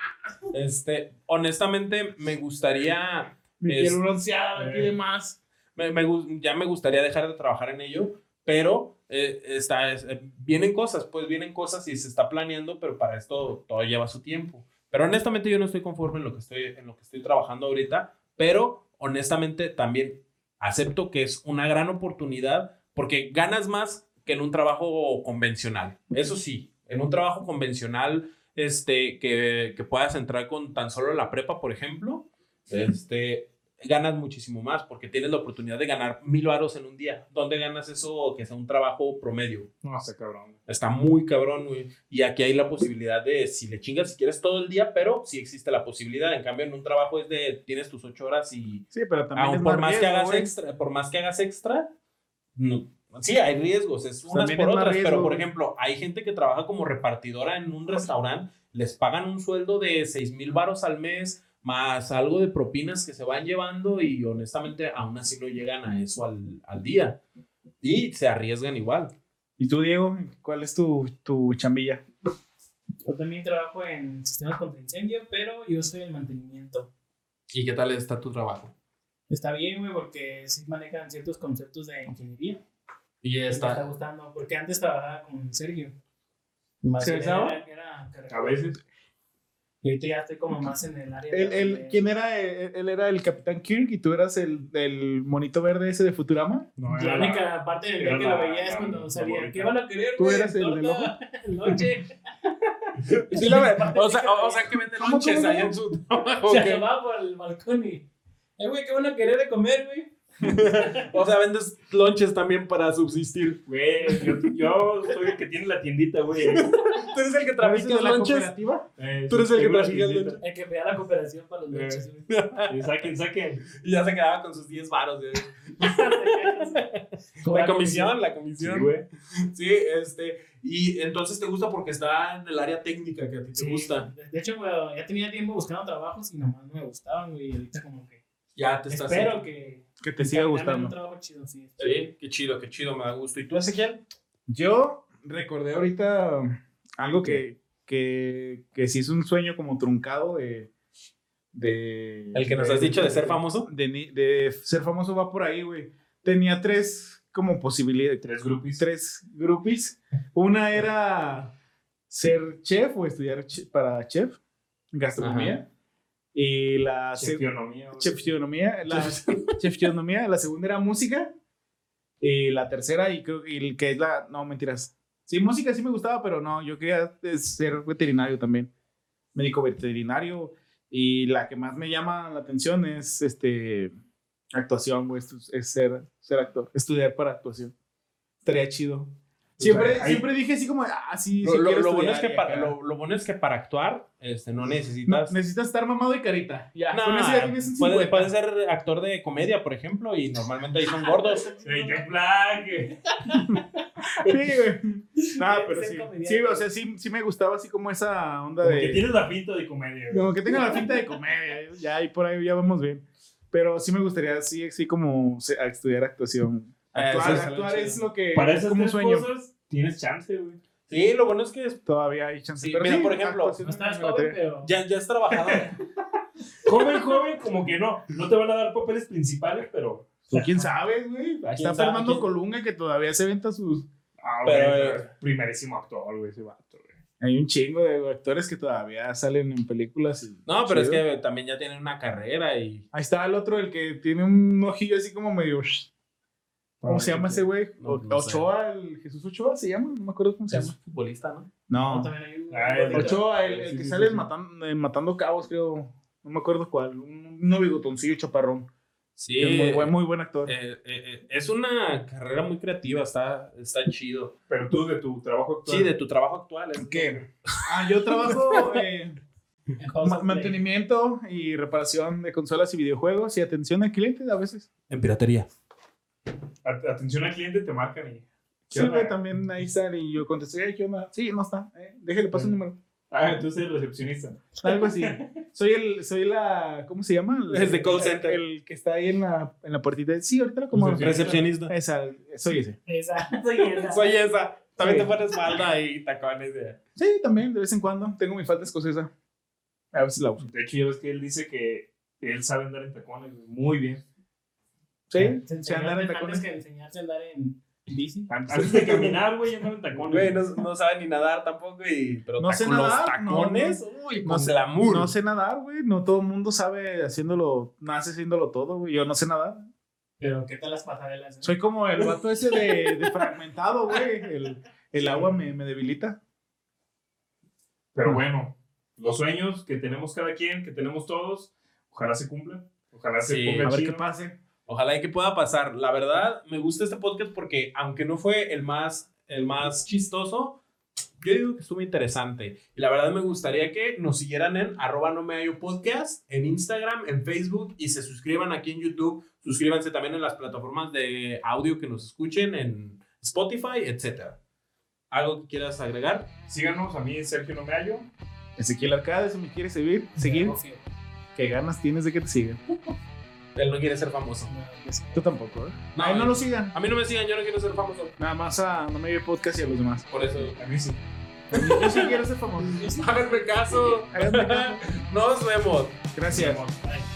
S3: Este, honestamente, me gustaría.
S1: Mi
S3: es-
S1: piel bronceada
S4: Eh.
S1: y demás.
S3: me- me ya me gustaría dejar de trabajar en ello, pero eh, está, es- eh, vienen cosas, pues vienen cosas y se está planeando, pero para esto todo lleva su tiempo. Pero honestamente yo no estoy conforme en lo que estoy, en lo que estoy trabajando ahorita, pero honestamente también acepto que es una gran oportunidad porque ganas más que en un trabajo convencional. Eso sí, en un trabajo convencional este, que, que puedas entrar con tan solo la prepa, por ejemplo, este, ganas muchísimo más porque tienes la oportunidad de ganar mil varos en un día. ¿Dónde ganas eso que sea un trabajo promedio?
S4: No, está cabrón.
S3: Está muy cabrón. Y aquí hay la posibilidad de, si le chingas, si quieres todo el día, pero sí existe la posibilidad. En cambio, en un trabajo es de, tienes tus ocho horas y
S1: Sí, pero también
S3: aun
S1: es
S3: por más que
S1: riesgo,
S3: hagas
S1: güey.
S3: extra, por más que hagas extra, no. Sí, hay riesgos, es unas
S1: También
S3: por otras,
S1: riesgo,
S3: pero por ejemplo, hay gente que trabaja como repartidora en un restaurante, les pagan un sueldo de seis mil varos al mes, más algo de propinas que se van llevando y honestamente aún así no llegan a eso al, al día. Y se arriesgan igual.
S1: ¿Y tú, Diego? ¿Cuál es tu, tu chambilla?
S2: Yo también trabajo en sistemas contra incendio, pero yo soy el mantenimiento.
S3: ¿Y qué tal está tu trabajo?
S2: Está bien, güey, porque sí manejan ciertos conceptos de ingeniería.
S3: Y
S2: Me está
S3: está.
S2: gustando, porque antes trabajaba con Sergio. Más
S1: ¿Se
S2: que
S1: besaba?
S2: era, era
S4: A veces.
S2: Y ahorita ya estoy como más en el área
S1: Él,
S2: de-
S1: él- ¿Quién era? Él, él era el Capitán Kirk y tú eras el, el monito verde ese de Futurama.
S4: No,
S2: La
S4: era
S2: única parte del día que lo
S4: la-
S2: veía es
S4: la-
S2: cuando
S4: la
S2: salía. ¿Qué van a querer,
S1: ¿Tú eras el del
S2: Torta, Lonche.
S3: Sí, la o, sea, o, o sea, que vende
S1: ¿Cómo,
S3: lonches
S1: cómo?
S3: en su trabajo.
S2: Se asomaba por el balcón y. Eh, güey, ¿qué van a querer de comer, güey?
S3: O sea, vendes lonches también para subsistir.
S4: Güey, yo, yo soy el que tiene la tiendita, güey.
S3: Tú eres el que
S1: ¿Trabajas
S3: trafica
S1: la
S3: lonches.
S1: cooperativa?
S4: Eh,
S3: Tú eres el que trafica el
S4: tiendita.
S2: El que vea la cooperación para los
S4: Eh.
S2: lonches, güey.
S4: Y Saquen, saquen.
S3: Y ya se quedaba con sus 10 varos. güey. La comisión, la comisión.
S4: Sí, güey.
S3: Sí, este. Y entonces te gusta porque está en el área técnica que a ti te
S2: Sí,
S3: gusta.
S2: De hecho, güey, ya tenía tiempo buscando trabajos y nomás no me gustaban, güey. Y ahorita como que.
S3: Ya te estás.
S2: Espero que.
S1: Que te siga gustando.
S2: Un trabajo chido, sí.
S3: Sí, qué chido, qué chido, me da gusto. ¿Y tú, Ezequiel?
S1: Yo recordé ahorita algo que, que, que sí es un sueño como truncado de... de
S3: El que nos has dicho de ser famoso.
S1: De, de ser famoso va por ahí, güey. Tenía tres como posibilidades.
S4: Tres groupies.
S1: Tres groupies. Una era ser chef o estudiar para chef, gastronomía. Y la
S4: Chefionomía,
S1: chefionomía, la chefionomía, la segunda era música y la tercera y creo el que es la no mentiras. Sí, música sí me gustaba, pero no, yo quería ser veterinario también. Médico veterinario y la que más me llama la atención es este actuación, güey, es ser ser actor, estudiar para actuación. Estaría chido. Siempre,
S4: ahí-
S1: siempre dije así como, ah, sí,
S3: Lo,
S1: sí
S3: lo- lo bueno es que
S1: y
S3: para, lo, lo bueno es que para actuar este, no
S1: No,
S3: necesitas.
S1: necesitas estar mamado y carita. Ya,
S3: No,
S1: con eso ya tienes un
S3: puede,
S1: 50.
S3: puede ser actor de comedia, por ejemplo, y normalmente ahí son gordos.
S4: Sí, Jack Black.
S1: Sí, güey. Ah, pero sí. Sí, o sea, sí, sí me gustaba así como esa onda
S4: Como
S1: de.
S4: que tienes la pinta de comedia, güey.
S1: Como que tenga la finta de comedia. Ya ahí por ahí ya vamos bien. Pero sí me gustaría así, así como estudiar actuación. Actuar,
S3: eso es
S1: actuar es lo que.
S4: Para
S1: es
S4: esas
S1: como
S4: tres
S1: sueño.
S4: cosas tienes chance, güey.
S3: Sí, lo bueno es que
S1: Todavía hay chance.
S3: Sí,
S1: pero
S3: mira,
S1: sí,
S3: por ejemplo,
S1: actuación
S2: No estás
S1: me
S2: joven,
S1: metería.
S2: pero.
S3: ya, ya has trabajado.
S4: Joven, joven, como que no. No te van a dar papeles principales, pero.
S1: Pues, ¿Quién sabe, güey? Ahí está
S3: sabe?
S1: Fernando
S3: ¿Quién?
S1: Colunga que todavía se venta sus.
S4: Ah,
S3: Pero,
S4: güey,
S3: eh,
S4: primerísimo actor, güey, ese vato, güey.
S1: Hay un chingo de actores que todavía salen en películas. y-
S3: No, pero es que también ya tienen una carrera y.
S1: Ahí está el otro, el que tiene un ojillo así como medio. ¿Cómo se llama ese güey?
S3: No, no.
S1: Ochoa, el Jesús Ochoa se llama, no me acuerdo cómo se
S3: Es
S1: llama.
S3: futbolista, ¿no?
S2: No,
S1: No,
S2: también hay un.
S4: Ah, el.
S1: Ochoa, el, el
S4: Sí,
S1: que
S4: sí,
S1: sale
S4: sí, sí.
S1: Matando, cabos, creo. No me acuerdo cuál. Un, un bigotoncillo chaparrón.
S3: Sí.
S1: Es muy buen, muy buen actor.
S3: eh, eh, eh, es una carrera muy creativa, está, está chido.
S4: Pero tú, de tu trabajo actual.
S3: Sí, de tu trabajo actual. es-
S1: ¿Qué? Ah, yo trabajo eh, mantenimiento y reparación de consolas y videojuegos y atención al cliente a veces.
S3: En piratería.
S4: At- Atención al cliente, te marcan y. ¿Qué
S1: Sí, güey, también ahí está. Y yo contesté, "Ay, ¿qué onda? Sí, no está. Eh, déjale paso el número.
S4: Ah, entonces eres recepcionista.
S1: Algo así. Soy el, soy la, ¿cómo se llama? El,
S3: Es de call center.
S1: El, que está ahí en la, en la puertita. Sí, ahorita lo acomodo.
S4: Recepcionista.
S3: Recepcionista.
S1: Esa, soy ese.
S2: Esa, soy esa.
S3: Soy esa. También
S1: Sí.
S3: te pones falda y tacones de.
S1: Sí, también, de vez en cuando. Tengo mi falta escocesa. A veces la uso.
S4: De hecho, ya ves que él dice que él sabe andar en tacones. Muy bien.
S1: Sí,
S2: Se
S1: se andar en
S2: antes
S1: tacones.
S2: que enseñarse a andar en bici.
S4: Antes de caminar, güey, andaba en tacones.
S3: Güey, no, no sabe ni nadar tampoco y. Pero
S1: No sé
S3: los
S1: nadar, no,
S3: tacones. uy,
S1: No
S3: con
S1: sé,
S3: glamour.
S1: no sé nadar, güey. No todo el mundo sabe haciéndolo, nace haciéndolo todo, güey. Yo no sé nadar.
S2: Pero, ¿qué tal las pasarelas? eh?
S1: Soy como el vato ese de, de fragmentado, güey. El, el agua me, me debilita.
S4: Pero bueno, los sueños que tenemos cada quien, que tenemos todos, ojalá se cumplan. Ojalá se
S3: Sí,
S4: ponga
S1: A ver qué pase.
S3: Ojalá y que pueda pasar. La verdad, me gusta este podcast porque, aunque no fue el más, el más chistoso, yo digo que estuvo interesante. Y la verdad, me gustaría que nos siguieran en arroba no me hallo podcast, en Instagram, en Facebook y se suscriban aquí en YouTube. Suscríbanse también en las plataformas de audio que nos escuchen, en Spotify, etc. ¿Algo que quieras agregar?
S4: Síganos, a mí Sergio No Me Hallo.
S1: Ezequiel Arcade, si me quieres seguir, seguir, qué ganas tienes de que te sigan.
S3: Él no quiere ser famoso.
S1: Tú tampoco, ¿eh?
S3: No,
S1: A él no lo sigan.
S3: A mí no me sigan, yo no quiero ser famoso.
S1: Nada más a No Me Oye Podcast y a los demás.
S3: Por eso.
S4: A mí sí.
S1: Yo sí quiero ser famoso.
S3: Háganme caso.
S1: Háganme caso.
S3: Nos vemos.
S1: Gracias.
S4: Nos vemos.
S2: Bye.